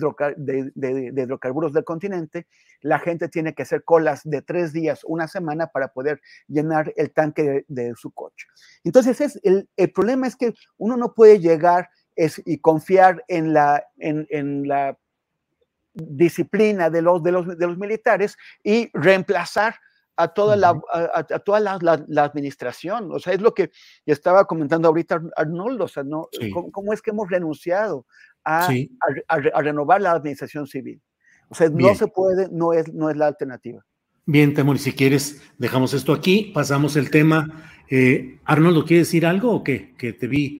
de, hidrocarburos del continente, la gente tiene que hacer colas de tres días, una semana para poder llenar el tanque de, su coche. Entonces, es, el, el problema es que uno no puede llegar es, y confiar en la, en, la disciplina de los, de, los, de los militares y reemplazar a toda, la, a, toda la, administración. O sea, es lo que estaba comentando ahorita Arnoldo, o sea, ¿no? ¿Cómo, es que hemos renunciado a, a, renovar la administración civil? O sea, no se puede, no es, no es la alternativa. Bien, Temor, si quieres, dejamos esto aquí, pasamos el tema. Eh, Arnoldo, ¿quieres decir algo o qué? Que te vi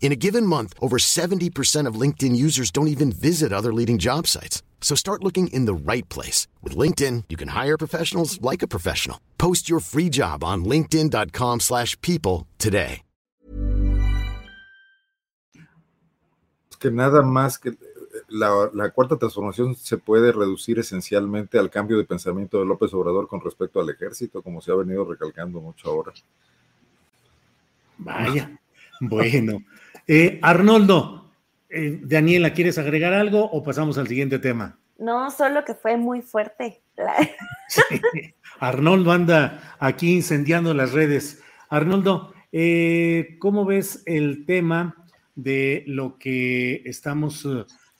In a given month, over 70% of LinkedIn users don't even visit other leading job sites. So start looking in the right place. With LinkedIn, you can hire professionals like a professional. Post your free job on linkedin.com slash people today. Que nada más que la, la, cuarta transformación se puede reducir esencialmente al cambio de pensamiento de López Obrador con respecto al ejército, como se ha venido recalcando mucho ahora. Vaya, bueno. Eh, Arnoldo, eh, Daniela, ¿quieres agregar algo o pasamos al siguiente tema? No, solo que fue muy fuerte. Arnoldo anda aquí incendiando las redes. Arnoldo, eh, ¿cómo ves el tema de lo que estamos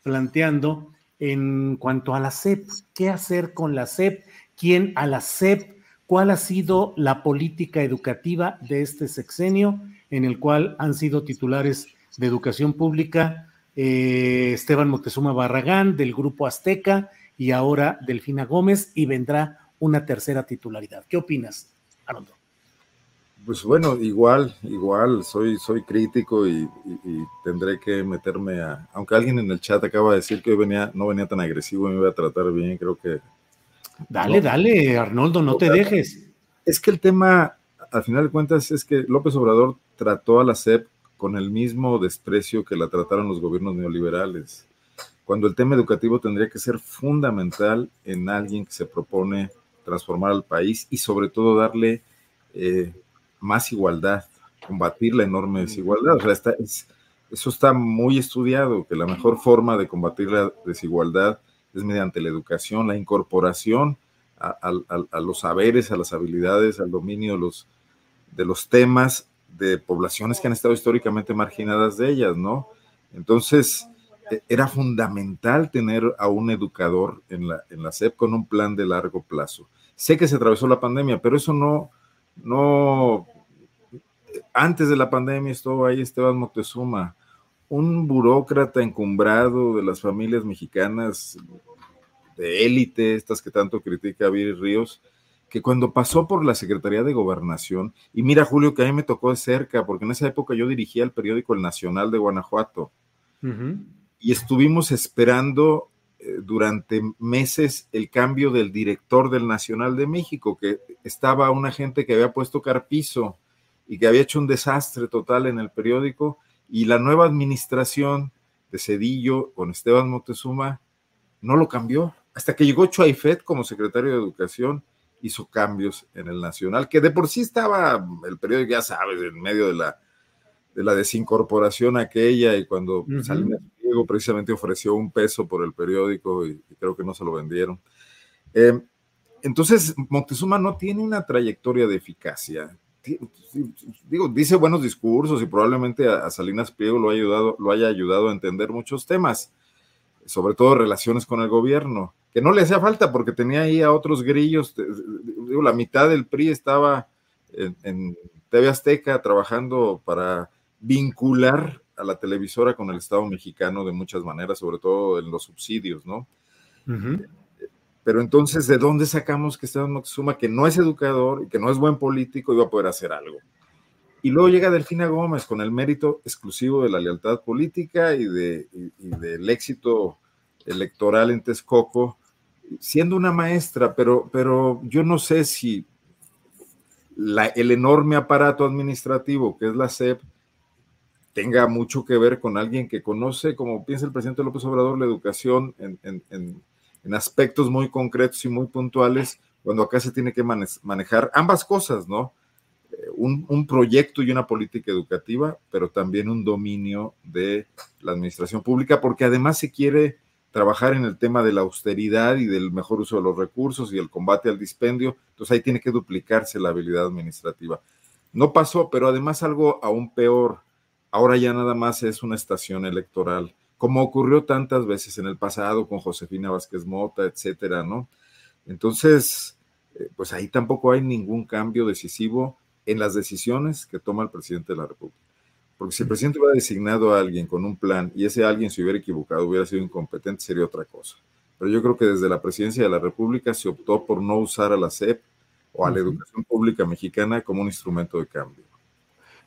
planteando en cuanto a la SEP? ¿Qué hacer con la SEP? ¿Quién a la SEP? ¿Cuál ha sido la política educativa de este sexenio en el cual han sido titulares de educación pública eh, Esteban Moctezuma Barragán del Grupo Azteca y ahora Delfina Gómez y vendrá una tercera titularidad. ¿Qué opinas, Arnoldo? Pues bueno, igual, igual, soy, soy crítico y, tendré que meterme a, aunque alguien en el chat acaba de decir que hoy venía, no venía tan agresivo y me iba a tratar bien, creo que... Dale, dale, Arnoldo, no te dejes. Es que el tema, al final de cuentas, es que López Obrador trató a la SEP con el mismo desprecio que la trataron los gobiernos neoliberales, cuando el tema educativo tendría que ser fundamental en alguien que se propone transformar al país y sobre todo darle eh, más igualdad, combatir la enorme desigualdad. O sea, eso está muy estudiado, que la mejor forma de combatir la desigualdad es mediante la educación, la incorporación a, los saberes, a las habilidades, al dominio los, de los temas de poblaciones que han estado históricamente marginadas de ellas, ¿no? Entonces, e, era fundamental tener a un educador en la, en la SEP con un plan de largo plazo. Sé que se atravesó la pandemia, pero eso no, no, antes de la pandemia estuvo ahí Esteban Moctezuma, un burócrata encumbrado de las familias mexicanas de élite, estas que tanto critica Viri Ríos, que cuando pasó por la Secretaría de Gobernación, y mira Julio que a mí me tocó de cerca, porque en esa época yo dirigía el periódico El Nacional de Guanajuato, y estuvimos esperando eh, durante meses el cambio del director del Nacional de México, que estaba una gente que había puesto carpizo y que había hecho un desastre total en el periódico, y la nueva administración de Cedillo con Esteban Moctezuma no lo cambió. Hasta que llegó Chuaifet como secretario de Educación, hizo cambios en el Nacional, que de por sí estaba el periódico, ya sabes, en medio de la, de la desincorporación aquella, y cuando Salinas Pliego precisamente ofreció un peso por el periódico y, creo que no se lo vendieron. Eh, entonces, Moctezuma no tiene una trayectoria de eficacia. Digo, dice buenos discursos y probablemente a, Salinas Pliego lo, ha ayudado, lo haya ayudado a entender muchos temas, sobre todo relaciones con el gobierno, que no le hacía falta porque tenía ahí a otros grillos. Digo, la mitad del PRI estaba en, en TV Azteca trabajando para vincular a la televisora con el Estado mexicano de muchas maneras, sobre todo en los subsidios, ¿no? Pero entonces, ¿de dónde sacamos que Esteban Moctezuma, que no es educador y que no es buen político, iba a poder hacer algo? Y luego llega Delfina Gómez con el mérito exclusivo de la lealtad política y, de, del éxito electoral en Texcoco, siendo una maestra, pero, pero yo no sé si el enorme aparato administrativo que es la SEP tenga mucho que ver con alguien que conoce, como piensa el presidente López Obrador, la educación en, aspectos muy concretos y muy puntuales, cuando acá se tiene que manejar ambas cosas, ¿no? Un, un, proyecto y una política educativa, pero también un dominio de la administración pública, porque además se quiere trabajar en el tema de la austeridad y del mejor uso de los recursos y el combate al dispendio, entonces ahí tiene que duplicarse la habilidad administrativa. No pasó, pero además algo aún peor, ahora ya nada más es una estación electoral, como ocurrió tantas veces en el pasado con Josefina Vázquez Mota, etcétera, ¿no? Entonces, eh, pues ahí tampoco hay ningún cambio decisivo en las decisiones que toma el presidente de la República. Porque si el presidente hubiera designado a alguien con un plan y ese alguien se hubiera equivocado, hubiera sido incompetente, sería otra cosa. Pero yo creo que desde la presidencia de la República se optó por no usar a la SEP o a la educación pública mexicana como un instrumento de cambio.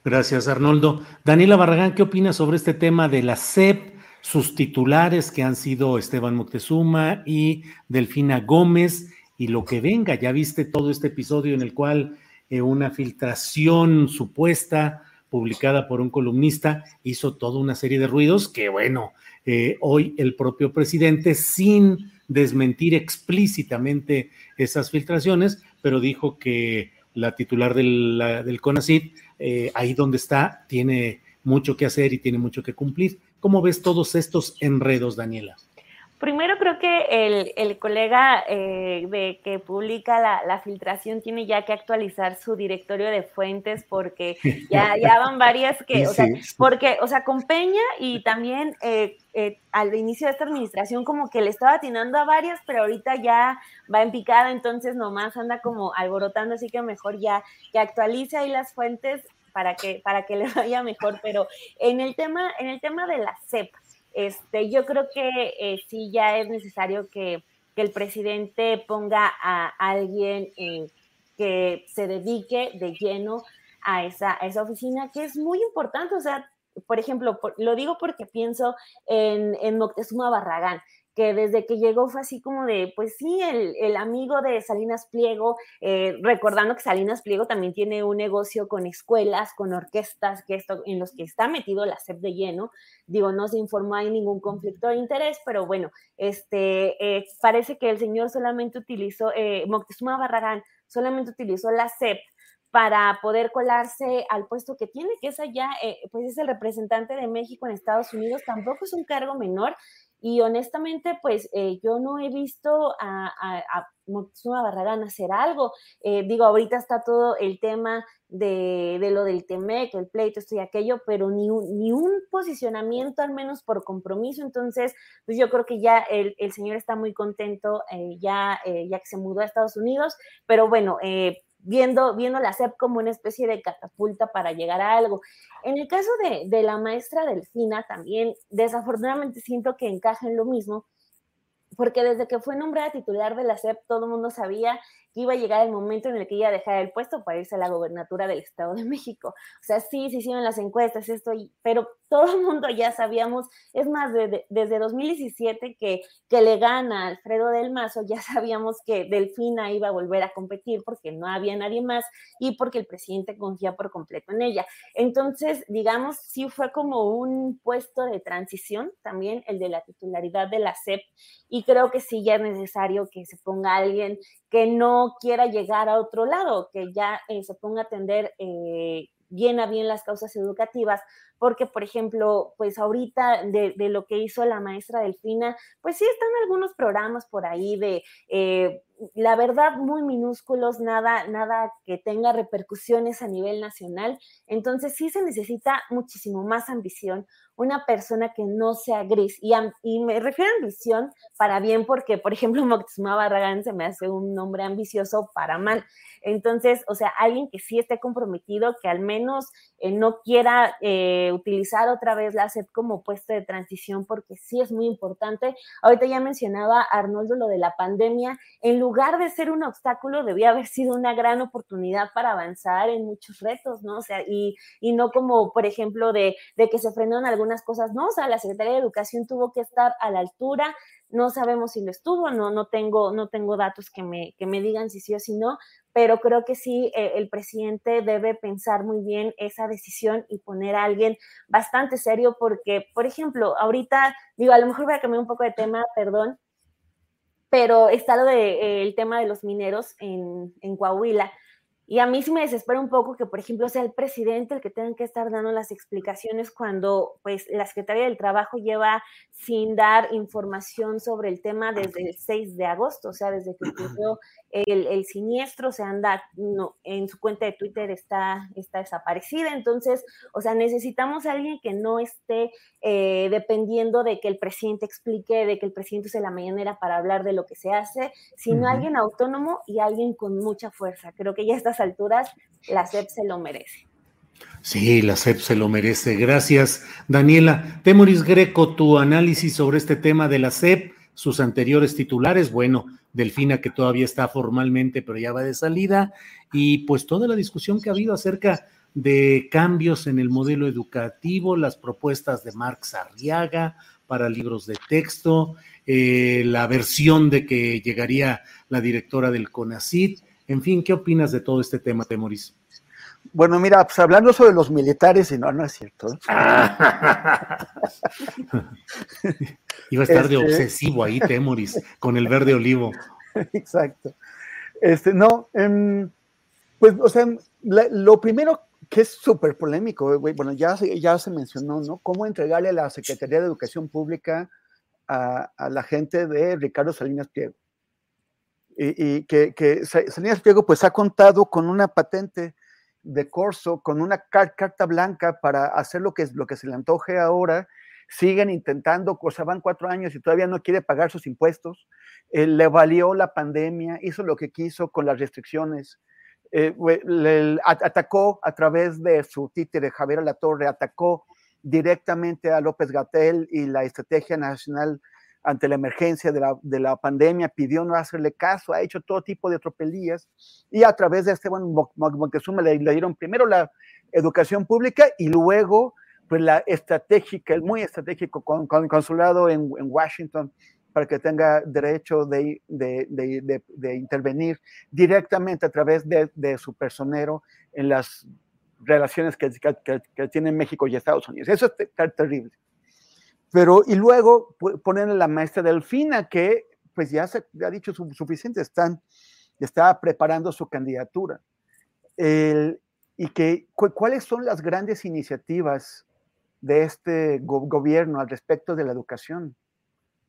Gracias, Arnoldo. Daniela Barragán, ¿qué opinas sobre este tema de la SEP, sus titulares que han sido Esteban Moctezuma y Delfina Gómez y lo que venga? Ya viste todo este episodio en el cual eh, una filtración supuesta publicada por un columnista hizo toda una serie de ruidos que, bueno, eh, hoy el propio presidente, sin desmentir explícitamente esas filtraciones, pero dijo que la titular del, del CONACID eh, ahí donde está, tiene mucho que hacer y tiene mucho que cumplir. ¿Cómo ves todos estos enredos, Daniela? Primero creo que el, colega eh, de que publica la, filtración tiene ya que actualizar su directorio de fuentes porque ya, ya van varias que, o sea, porque, o sea, con Peña y también eh, eh, al inicio de esta administración como que le estaba atinando a varias, pero ahorita ya va en picada, entonces nomás anda como alborotando, así que mejor ya que actualice ahí las fuentes para que, para que le vaya mejor. Pero en el tema, en el tema de la CEP, este, yo creo que eh, sí ya es necesario que, el presidente ponga a alguien eh, que se dedique de lleno a esa, oficina, que es muy importante. O sea, por ejemplo, lo digo porque pienso en, en Moctezuma Barragán que desde que llegó fue así como de, pues sí, el, amigo de Salinas Pliego, eh, recordando que Salinas Pliego también tiene un negocio con escuelas, con orquestas, que esto, en los que está metido la SEP de lleno. Digo, no se informó, hay ningún conflicto de interés, pero bueno, este, eh, parece que el señor solamente utilizó, eh, Moctezuma Barragán solamente utilizó la SEP para poder colarse al puesto que tiene, que es allá, pues es el representante de México en Estados Unidos, tampoco es un cargo menor y honestamente, pues eh, yo no he visto a, a, Barragán hacer algo. Eh, digo, ahorita está todo el tema de, lo del TEMEC, el pleito, esto y aquello, pero ni un, ni un posicionamiento, al menos por compromiso. Entonces, pues yo creo que ya el, señor está muy contento, eh, ya, ya que se mudó a Estados Unidos, pero bueno, viendo, viendo la SEP como una especie de catapulta para llegar a algo. En el caso de, de la maestra Delfina, también desafortunadamente siento que encaja en lo mismo, porque desde que fue nombrada titular de la SEP, todo el mundo sabía que iba a llegar el momento en el que ella dejara el puesto para irse a la gobernatura del Estado de México. O sea, sí, se hicieron las encuestas, esto, pero todo el mundo ya sabíamos, es más, desde 2017 que, que le gana a Alfredo del Mazo, ya sabíamos que Delfina iba a volver a competir porque no había nadie más y porque el presidente confía por completo en ella. Entonces, digamos, sí fue como un puesto de transición también el de la titularidad de la SEP y creo que sí ya es necesario que se ponga alguien que no quiera llegar a otro lado, que ya eh, se ponga a atender eh, bien a bien las causas educativas, porque, por ejemplo, pues ahorita de, lo que hizo la maestra Delfina, pues sí están algunos programas por ahí de, eh, la verdad, muy minúsculos, nada, nada que tenga repercusiones a nivel nacional. Entonces sí se necesita muchísimo más ambición, una persona que no sea gris. Y, me refiero a ambición para bien, porque, por ejemplo, Moctezuma Barragán se me hace un nombre ambicioso para mal. Entonces, o sea, alguien que sí esté comprometido, que al menos eh, no quiera eh, utilizar otra vez la SEP como puesto de transición, porque sí es muy importante. Ahorita ya mencionaba Arnoldo lo de la pandemia. En lugar de ser un obstáculo, debía haber sido una gran oportunidad para avanzar en muchos retos, ¿no? O sea, y, y no como, por ejemplo, de, de que se frenaron algunas cosas, ¿no? O sea, la Secretaría de Educación tuvo que estar a la altura no sabemos si lo estuvo, no, no, tengo, no tengo datos que me, que me digan si sí o si no, pero creo que sí, eh, el presidente debe pensar muy bien esa decisión y poner a alguien bastante serio, porque, por ejemplo, ahorita, digo, a lo mejor voy a cambiar un poco de tema, perdón, pero está lo del de, eh, tema de los mineros en, en Coahuila. Y a mí sí me desespera un poco que, por ejemplo, sea el presidente el que tenga que estar dando las explicaciones cuando, pues, la Secretaría del Trabajo lleva sin dar información sobre el tema desde el 6 de agosto, o sea, desde que ocurrió el, siniestro, se anda, no, en su cuenta de Twitter está, está desaparecida, entonces, o sea, necesitamos a alguien que no esté eh, dependiendo de que el presidente explique, de que el presidente use la mañanera para hablar de lo que se hace, sino alguien autónomo y alguien con mucha fuerza. Creo que ya a alturas la SEP se lo merece. Sí, la SEP se lo merece. Gracias, Daniela. Temoris Greco, tu análisis sobre este tema de la SEP, sus anteriores titulares, bueno, Delfina que todavía está formalmente, pero ya va de salida, y pues toda la discusión que ha habido acerca de cambios en el modelo educativo, las propuestas de Marx Arriaga para libros de texto, eh, la versión de que llegaría la directora del CONACID, en fin, ¿qué opinas de todo este tema, Temoris? Bueno, mira, pues hablando sobre los militares, y no, no es cierto. Iba a estar de este obsesivo ahí, Temoris, con el verde olivo. Exacto. Este, no, em, pues, o sea, lo primero que es súper polémico, bueno, ya, ya se mencionó, ¿no? Cómo entregarle a la Secretaría de Educación Pública a, la gente de Ricardo Salinas Pliego. Y, que, que, Salinas Pliego, pues, ha contado con una patente de corso, con una carta blanca para hacer lo que, lo que se le antoje ahora, siguen intentando, o sea, van cuatro años y todavía no quiere pagar sus impuestos, eh, le valió la pandemia, hizo lo que quiso con las restricciones, eh, le, atacó a través de su títere Javier Alatorre, atacó directamente a López Gatel y la estrategia nacional ante la emergencia de la, de la, pandemia, pidió no hacerle caso, ha hecho todo tipo de tropelías y a través de Esteban Moctezuma le, le dieron primero la educación pública y luego pues la estratégica, el muy estratégico con, con consulado en, en, Washington para que tenga derecho de, de, de, intervenir directamente a través de, su personero en las relaciones que, que, que, tienen México y Estados Unidos. Eso es terrible. Pero, y luego ponen a la maestra Delfina, que pues ya se ha dicho suficiente, están, está preparando su candidatura. y que, ¿cuáles son las grandes iniciativas de este gobierno al respecto de la educación?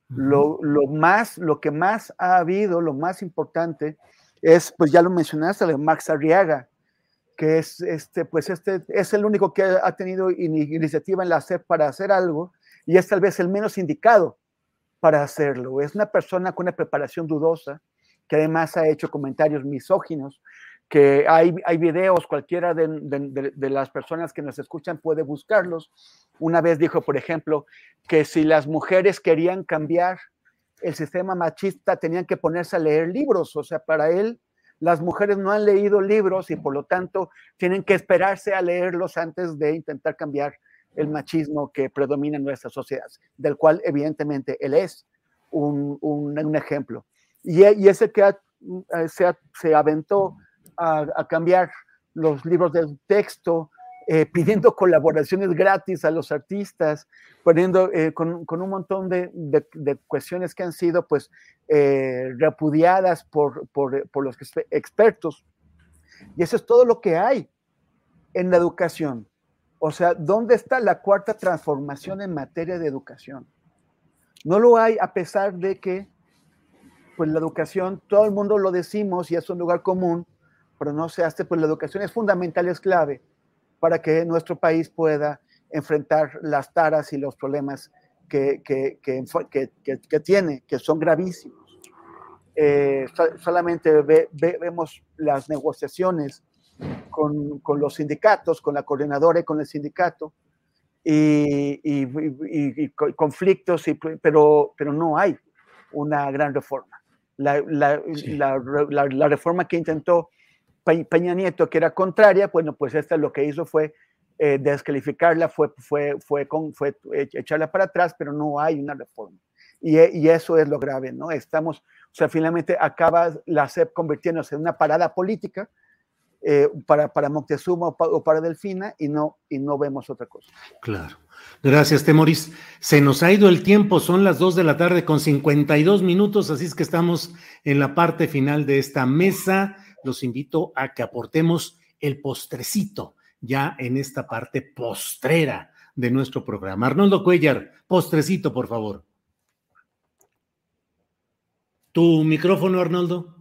lo, lo, más, lo que más ha habido, lo más importante, es, pues ya lo mencionaste, Max Arriaga, que es, este, pues este, es el único que ha tenido iniciativa en la SEP para hacer algo, y es tal vez el menos indicado para hacerlo. Es una persona con una preparación dudosa, que además ha hecho comentarios misóginos que hay, hay videos, cualquiera de, de, de, las personas que nos escuchan puede buscarlos. Una vez dijo, por ejemplo, que si las mujeres querían cambiar el sistema machista, tenían que ponerse a leer libros. O sea, para él, las mujeres no han leído libros y por lo tanto tienen que esperarse a leerlos antes de intentar cambiar el machismo que predomina en nuestra sociedad, del cual evidentemente él es un, un, ejemplo. Y, y, ese que eh, se, aventó a, cambiar los libros de texto, eh, pidiendo colaboraciones gratis a los artistas, poniendo eh, con, con, un montón de, cuestiones que han sido pues eh, repudiadas por, por, por los expertos. Y eso es todo lo que hay en la educación. O sea, ¿dónde está la cuarta transformación en materia de educación? No lo hay a pesar de que, pues la educación, todo el mundo lo decimos y es un lugar común, pero no se hace, pues la educación es fundamental, es clave para que nuestro país pueda enfrentar las taras y los problemas que, que, que, tiene, que son gravísimos. Eh, solamente ve, vemos las negociaciones con, con, los sindicatos, con la coordinadora y con el sindicato, y, y, y, y conflictos, pero, pero no hay una gran reforma. La, la, sí. la, la, reforma que intentó Peña Nieto, que era contraria, bueno, pues esta lo que hizo fue eh, descalificarla, fue, fue, fue, con, fue echarla para atrás, pero no hay una reforma. Y, y, eso es lo grave, ¿no? Estamos, o sea, finalmente acaba la CEP convirtiéndose en una parada política, eh, para, para, Moctezuma o para, Delfina y no, y no vemos otra cosa. Claro. Gracias, Temoris. Se nos ha ido el tiempo, son las 2 de la tarde con 52 minutos, así es que estamos en la parte final de esta mesa. Los invito a que aportemos el postrecito ya en esta parte postrera de nuestro programa. Arnoldo Cuellar, postrecito, por favor. Tu micrófono, Arnoldo.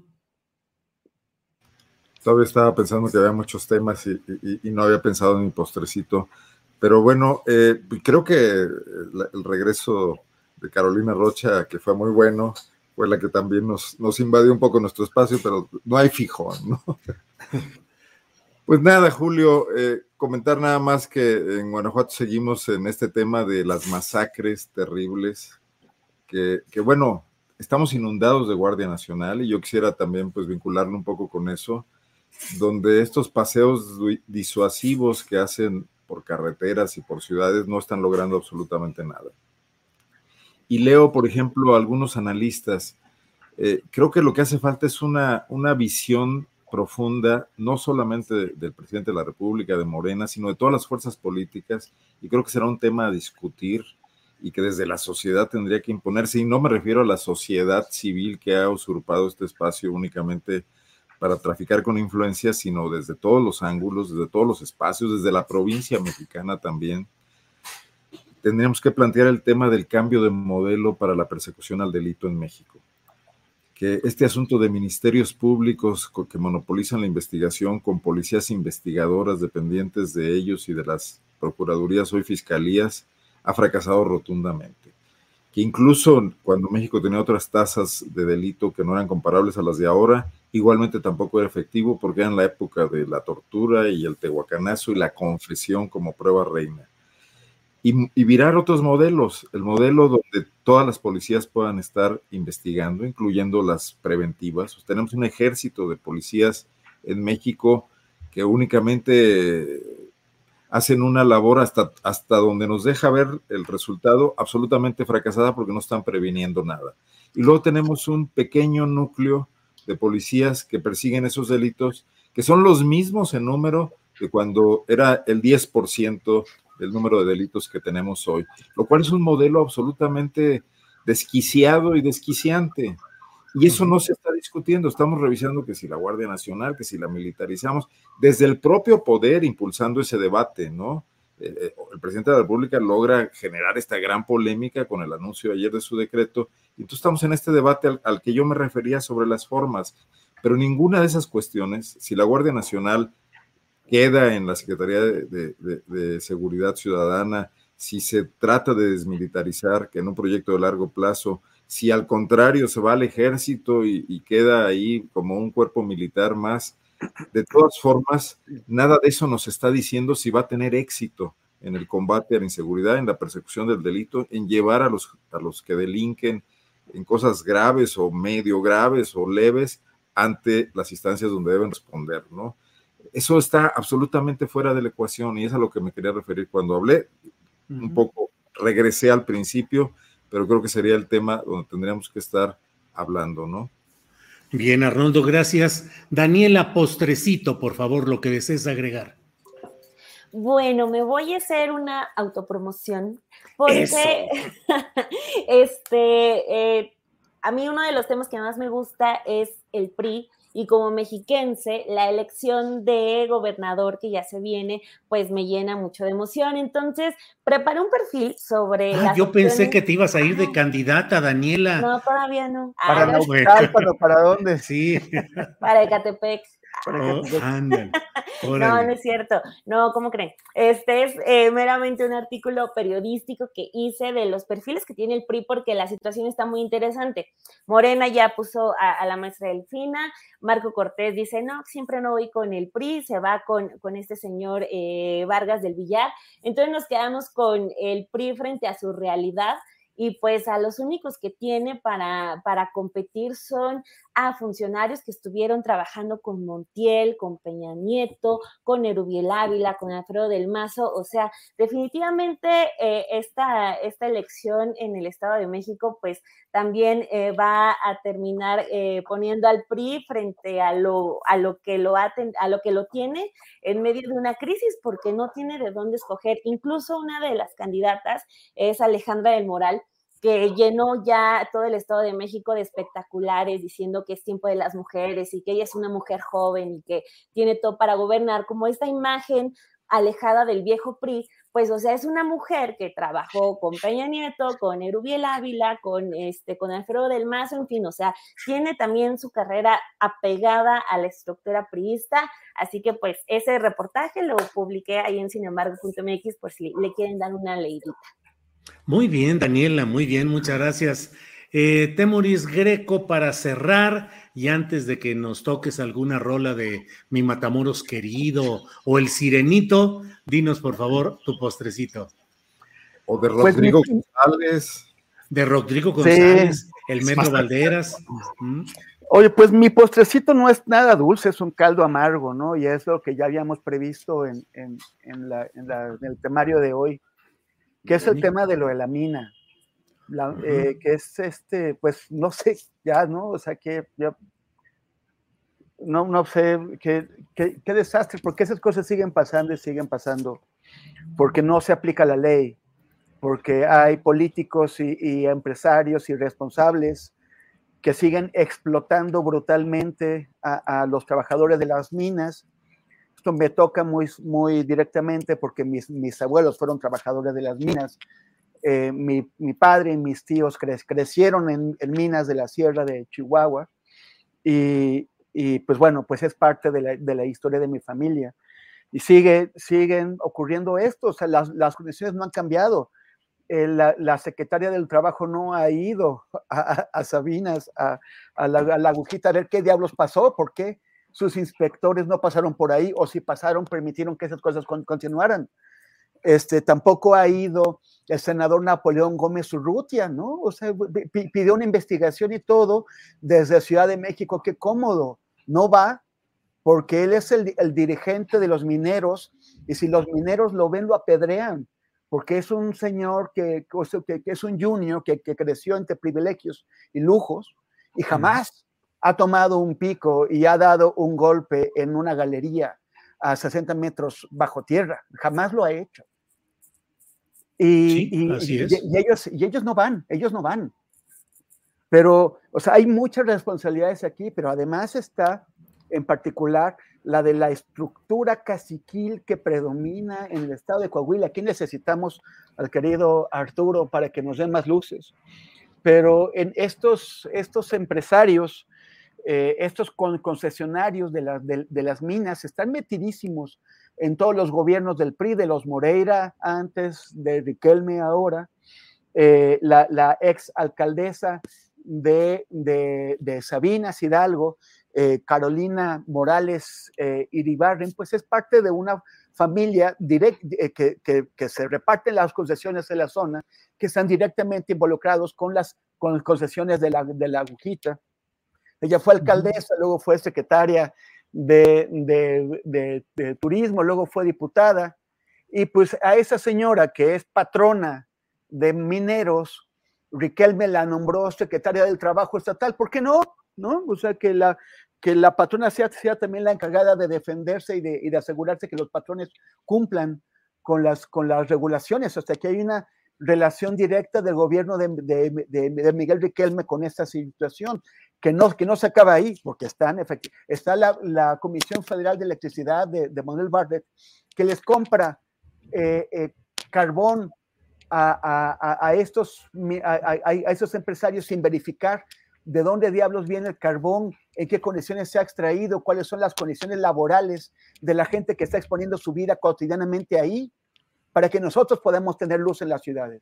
Todavía estaba pensando que había muchos temas y, y, y no había pensado en mi postrecito. Pero bueno, eh, creo que el, el, regreso de Carolina Rocha, que fue muy bueno, fue la que también nos, nos invadió un poco nuestro espacio, pero no hay fijo, ¿no? Pues nada, Julio, eh, comentar nada más que en Guanajuato seguimos en este tema de las masacres terribles, que, que bueno, estamos inundados de Guardia Nacional y yo quisiera también pues vincularlo un poco con eso donde estos paseos disuasivos que hacen por carreteras y por ciudades no están logrando absolutamente nada. Y leo, por ejemplo, a algunos analistas, eh, creo que lo que hace falta es una, una visión profunda, no solamente de, del presidente de la República, de Morena, sino de todas las fuerzas políticas, y creo que será un tema a discutir y que desde la sociedad tendría que imponerse, y no me refiero a la sociedad civil que ha usurpado este espacio únicamente para traficar con influencias, sino desde todos los ángulos, desde todos los espacios, desde la provincia mexicana también. Tendríamos que plantear el tema del cambio de modelo para la persecución al delito en México. Que este asunto de ministerios públicos que monopolizan la investigación con policías investigadoras dependientes de ellos y de las procuradurías, hoy fiscalías, ha fracasado rotundamente que incluso cuando México tenía otras tasas de delito que no eran comparables a las de ahora, igualmente tampoco era efectivo porque era en la época de la tortura y el tehuacanazo y la confesión como prueba reina. Y, y, virar otros modelos, el modelo donde todas las policías puedan estar investigando, incluyendo las preventivas. Pues tenemos un ejército de policías en México que únicamente hacen una labor hasta, hasta donde nos deja ver el resultado absolutamente fracasada porque no están previniendo nada. Y luego tenemos un pequeño núcleo de policías que persiguen esos delitos, que son los mismos en número que cuando era el 10% del número de delitos que tenemos hoy, lo cual es un modelo absolutamente desquiciado y desquiciante. Y eso no se está discutiendo, estamos revisando que si la Guardia Nacional, que si la militarizamos, desde el propio poder impulsando ese debate, ¿no? Eh, el presidente de la República logra generar esta gran polémica con el anuncio ayer de su decreto, y entonces estamos en este debate al, al, que yo me refería sobre las formas, pero ninguna de esas cuestiones, si la Guardia Nacional queda en la Secretaría de, de, de, de Seguridad Ciudadana, si se trata de desmilitarizar, que en un proyecto de largo plazo, si al contrario se va al ejército y, y queda ahí como un cuerpo militar más, De todas formas, nada de eso nos está diciendo si va a tener éxito en el combate a la inseguridad, en la persecución del delito, en llevar a los, a los que delinquen en cosas graves o medio graves o leves ante las instancias donde deben responder, ¿no? Eso está absolutamente fuera de la ecuación y es a lo que me quería referir cuando hablé. Un poco regresé al principio, pero creo que sería el tema donde tendríamos que estar hablando, ¿no? Bien, Arnoldo, gracias. Daniela, postrecito, por favor, lo que desees agregar. Bueno, me voy a hacer una autopromoción porque este, eh, a mí uno de los temas que más me gusta es el PRI y como mexiquense, la elección de gobernador que ya se viene, pues me llena mucho de emoción. Entonces, preparé un perfil sobre... Ah, yo pensé que te ibas a ir de candidata, Daniela. No, todavía no. Para, ah, ¿para dónde? Sí. Para Ecatepec. Oh, no, no es cierto. No, ¿cómo creen? Este es eh, meramente un artículo periodístico que hice de los perfiles que tiene el PRI porque la situación está muy interesante. Morena ya puso a, la maestra Delfina, Marco Cortés dice, no, siempre no voy con el PRI, se va con, con este señor eh, Vargas del Villar. Entonces nos quedamos con el PRI frente a su realidad y pues a los únicos que tiene para, para competir son a funcionarios que estuvieron trabajando con Montiel, con Peña Nieto, con Erubiel Ávila, con Alfredo del Mazo. O sea, definitivamente eh, esta, esta elección en el Estado de México, pues también eh, va a terminar eh, poniendo al PRI frente a lo, a lo que lo a lo que lo tiene en medio de una crisis, porque no tiene de dónde escoger. Incluso una de las candidatas es Alejandra del Moral que llenó ya todo el Estado de México de espectaculares diciendo que es tiempo de las mujeres y que ella es una mujer joven y que tiene todo para gobernar, como esta imagen alejada del viejo PRI, pues o sea, es una mujer que trabajó con Peña Nieto, con Erubiel Ávila, con este con Alfredo del Mazo, en fin, o sea, tiene también su carrera apegada a la estructura priista, así que pues ese reportaje lo publiqué ahí en sinembargo.mx por si le quieren dar una leidita. Muy bien, Daniela, muy bien, muchas gracias. Eh, Temoris Greco, para cerrar, y antes de que nos toques alguna rola de Mi Matamoros querido o El Sirenito, dinos por favor tu postrecito. O de pues Rodrigo González. De Rodrigo González, el Metro Valderas. ¿Mm? Oye, pues mi postrecito no es nada dulce, es un caldo amargo, ¿no? Y es lo que ya habíamos previsto en, en el temario de hoy que es el tema de lo de la mina, eh, que es este, pues no sé, ya, ¿no? O sea, que ya, no, no sé, qué, qué, desastre, porque esas cosas siguen pasando y siguen pasando, porque no se aplica la ley, porque hay políticos y, empresarios y responsables que siguen explotando brutalmente a, a, los trabajadores de las minas esto me toca muy, muy directamente porque mis, mis abuelos fueron trabajadores de las minas. Eh, mi, mi, padre y mis tíos crecieron en, minas de la sierra de Chihuahua y, y pues bueno, pues es parte de la, de la, historia de mi familia. Y sigue, siguen ocurriendo esto, o sea, las, las condiciones no han cambiado. Eh, la, la, secretaria del trabajo no ha ido a, a Sabinas, a, a, la, la agujita a ver qué diablos pasó, por qué sus inspectores no pasaron por ahí o si pasaron permitieron que esas cosas continuaran. Este, tampoco ha ido el senador Napoleón Gómez Urrutia, ¿no? O sea, pidió una investigación y todo desde Ciudad de México, qué cómodo, no va porque él es el, dirigente de los mineros y si los mineros lo ven, lo apedrean, porque es un señor que, que, es un junior que, que, creció entre privilegios y lujos y jamás ha tomado un pico y ha dado un golpe en una galería a 60 metros bajo tierra. Jamás lo ha hecho. Y, ellos, y ellos no van, ellos no van. Pero, o sea, hay muchas responsabilidades aquí, pero además está en particular la de la estructura caciquil que predomina en el estado de Coahuila. Aquí necesitamos al querido Arturo para que nos dé más luces. Pero en estos, estos empresarios eh, estos concesionarios de, las minas están metidísimos en todos los gobiernos del PRI, de los Moreira antes, de Riquelme ahora, eh, la, ex alcaldesa de, Sabinas Hidalgo eh, Carolina Morales eh, Iribarren, pues es parte de una familia direct, eh, que, se reparten las concesiones de la zona, que están directamente involucrados con las, con concesiones la, de la agujita. Ella fue alcaldesa, luego fue secretaria de, de, de, turismo, luego fue diputada. Y pues a esa señora que es patrona de mineros, Riquelme la nombró secretaria del Trabajo Estatal. ¿Por qué no? ¿No? O sea, que la, que la patrona sea, sea también la encargada de defenderse y de, y de, asegurarse que los patrones cumplan con las, con las regulaciones. Hasta que hay una relación directa del gobierno de, de, de, Miguel Riquelme con esta situación, que no, que no se acaba ahí, porque están, está la, Comisión Federal de Electricidad de, Manuel Bartlett, que les compra eh, eh, carbón a, estos, a, estos empresarios sin verificar de dónde diablos viene el carbón, en qué condiciones se ha extraído, cuáles son las condiciones laborales de la gente que está exponiendo su vida cotidianamente ahí, para que nosotros podamos tener luz en las ciudades.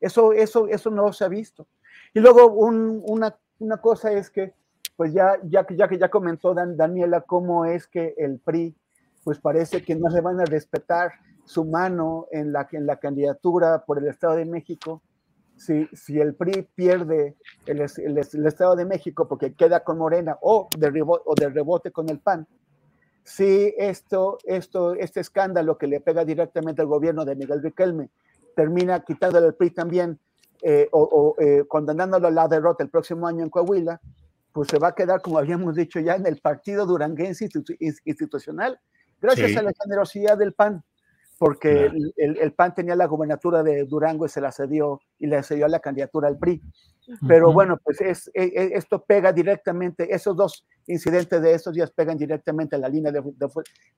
Eso, eso, eso no se ha visto. Y luego una, una, cosa es que, pues ya, ya, ya que ya comentó Daniela cómo es que el PRI, pues parece que no se van a respetar su mano en la, en la candidatura por el Estado de México, si, si el PRI pierde el, el, Estado de México porque queda con Morena o de, rebote, o de rebote con el PAN, si esto, esto, este escándalo que le pega directamente al gobierno de Miguel Riquelme termina quitándole el PRI también eh, o, eh, condenándolo a la derrota el próximo año en Coahuila, pues se va a quedar, como habíamos dicho ya, en el partido duranguense institucional, gracias a la generosidad del PAN porque el, PAN tenía la gubernatura de Durango y se la cedió y le cedió la candidatura al PRI. Pero bueno, pues es, e, e, esto pega directamente, esos dos incidentes de estos días pegan directamente a la línea de,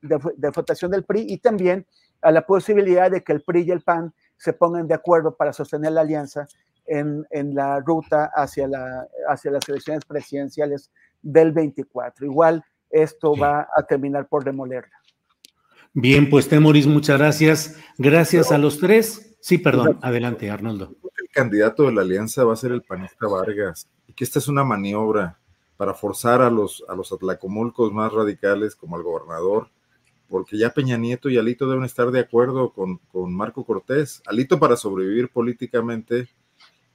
de, votación del PRI y también a la posibilidad de que el PRI y el PAN se pongan de acuerdo para sostener la alianza en, en la ruta hacia, la, hacia las elecciones presidenciales del 24. Igual esto va a terminar por demolerla. Bien, pues Temoris, muchas gracias. Gracias a los tres. Sí, perdón, adelante, Arnoldo. El candidato de la alianza va a ser el panista Vargas, y que esta es una maniobra para forzar a los, a los atlacomulcos más radicales como al gobernador, porque ya Peña Nieto y Alito deben estar de acuerdo con, Marco Cortés. Alito para sobrevivir políticamente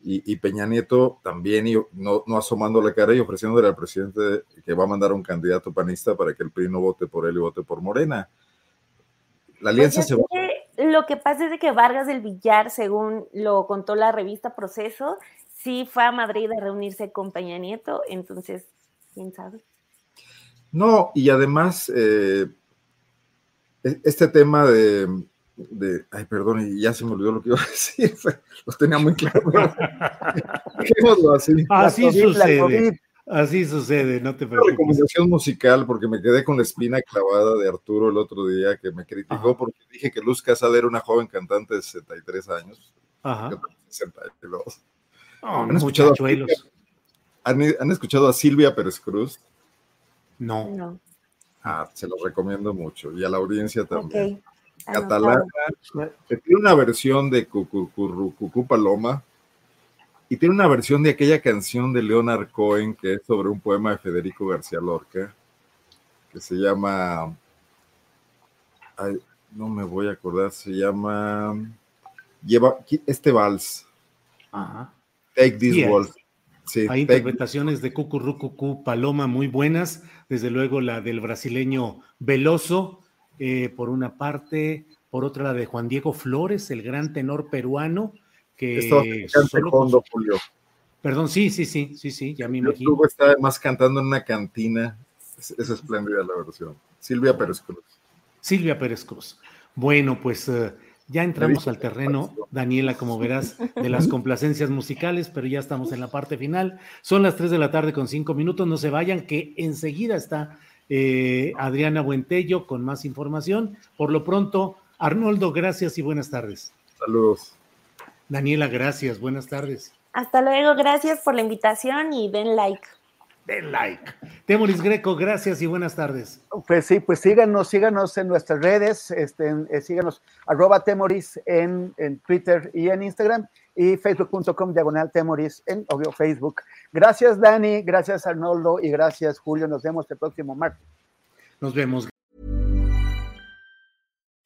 y, Peña Nieto también, y no, no asomando la cara y ofreciéndole al presidente que va a mandar un candidato panista para que el PRI no vote por él y vote por Morena. La alianza se va. Lo que pasa es de que Vargas del Villar, según lo contó la revista Proceso, sí fue a Madrid a reunirse con Peña Nieto, entonces, quién sabe. No, y además, eh, e-, este tema de, de, ay, perdón, y ya se me olvidó lo que iba a decir, lo tenía muy claro. así. Así sucede. Así sucede, no te preocupes. Una recomendación musical, porque me quedé con la espina clavada de Arturo el otro día, que me criticó porque dije que Luz Casal era una joven cantante de 63 años. Ajá. 62. ¿Han, escuchado a, ¿Han, escuchado a Silvia Pérez Cruz? No. Ah, se los recomiendo mucho. Y a la audiencia también. Catalana, tiene una versión de Cucú Paloma y tiene una versión de aquella canción de Leonard Cohen que es sobre un poema de Federico García Lorca, que se llama, no me voy a acordar, se llama, lleva este vals. Ajá. Take This. Sí, Hay interpretaciones de Cucurrucucú Paloma muy buenas, desde luego la del brasileño Veloso, eh, por una parte, por otra la de Juan Diego Flores, el gran tenor peruano, que solo Julio. Perdón, sí, sí, sí, sí, sí, ya me imagino. está además cantando en una cantina. Es, espléndida la versión. Silvia Pérez Cruz. Silvia Pérez Cruz. Bueno, pues eh, ya entramos al terreno, Daniela, como verás, de las complacencias musicales, pero ya estamos en la parte final. Son las 3 de la tarde con 5 minutos, no se vayan, que enseguida está eh, Adriana Buentello con más información. Por lo pronto, Arnoldo, gracias y buenas tardes. Saludos. Daniela, gracias. Buenas tardes. Hasta luego. Gracias por la invitación y den like. Den like. Temoris Greco, gracias y buenas tardes. Pues sí, pues síganos, síganos en nuestras redes, este, eh, síganos arroba Temoris en, en Twitter y en Instagram y facebook.com diagonal Temoris en obvio Facebook. Gracias Dani, gracias Arnoldo y gracias Julio. Nos vemos el próximo martes. Nos vemos.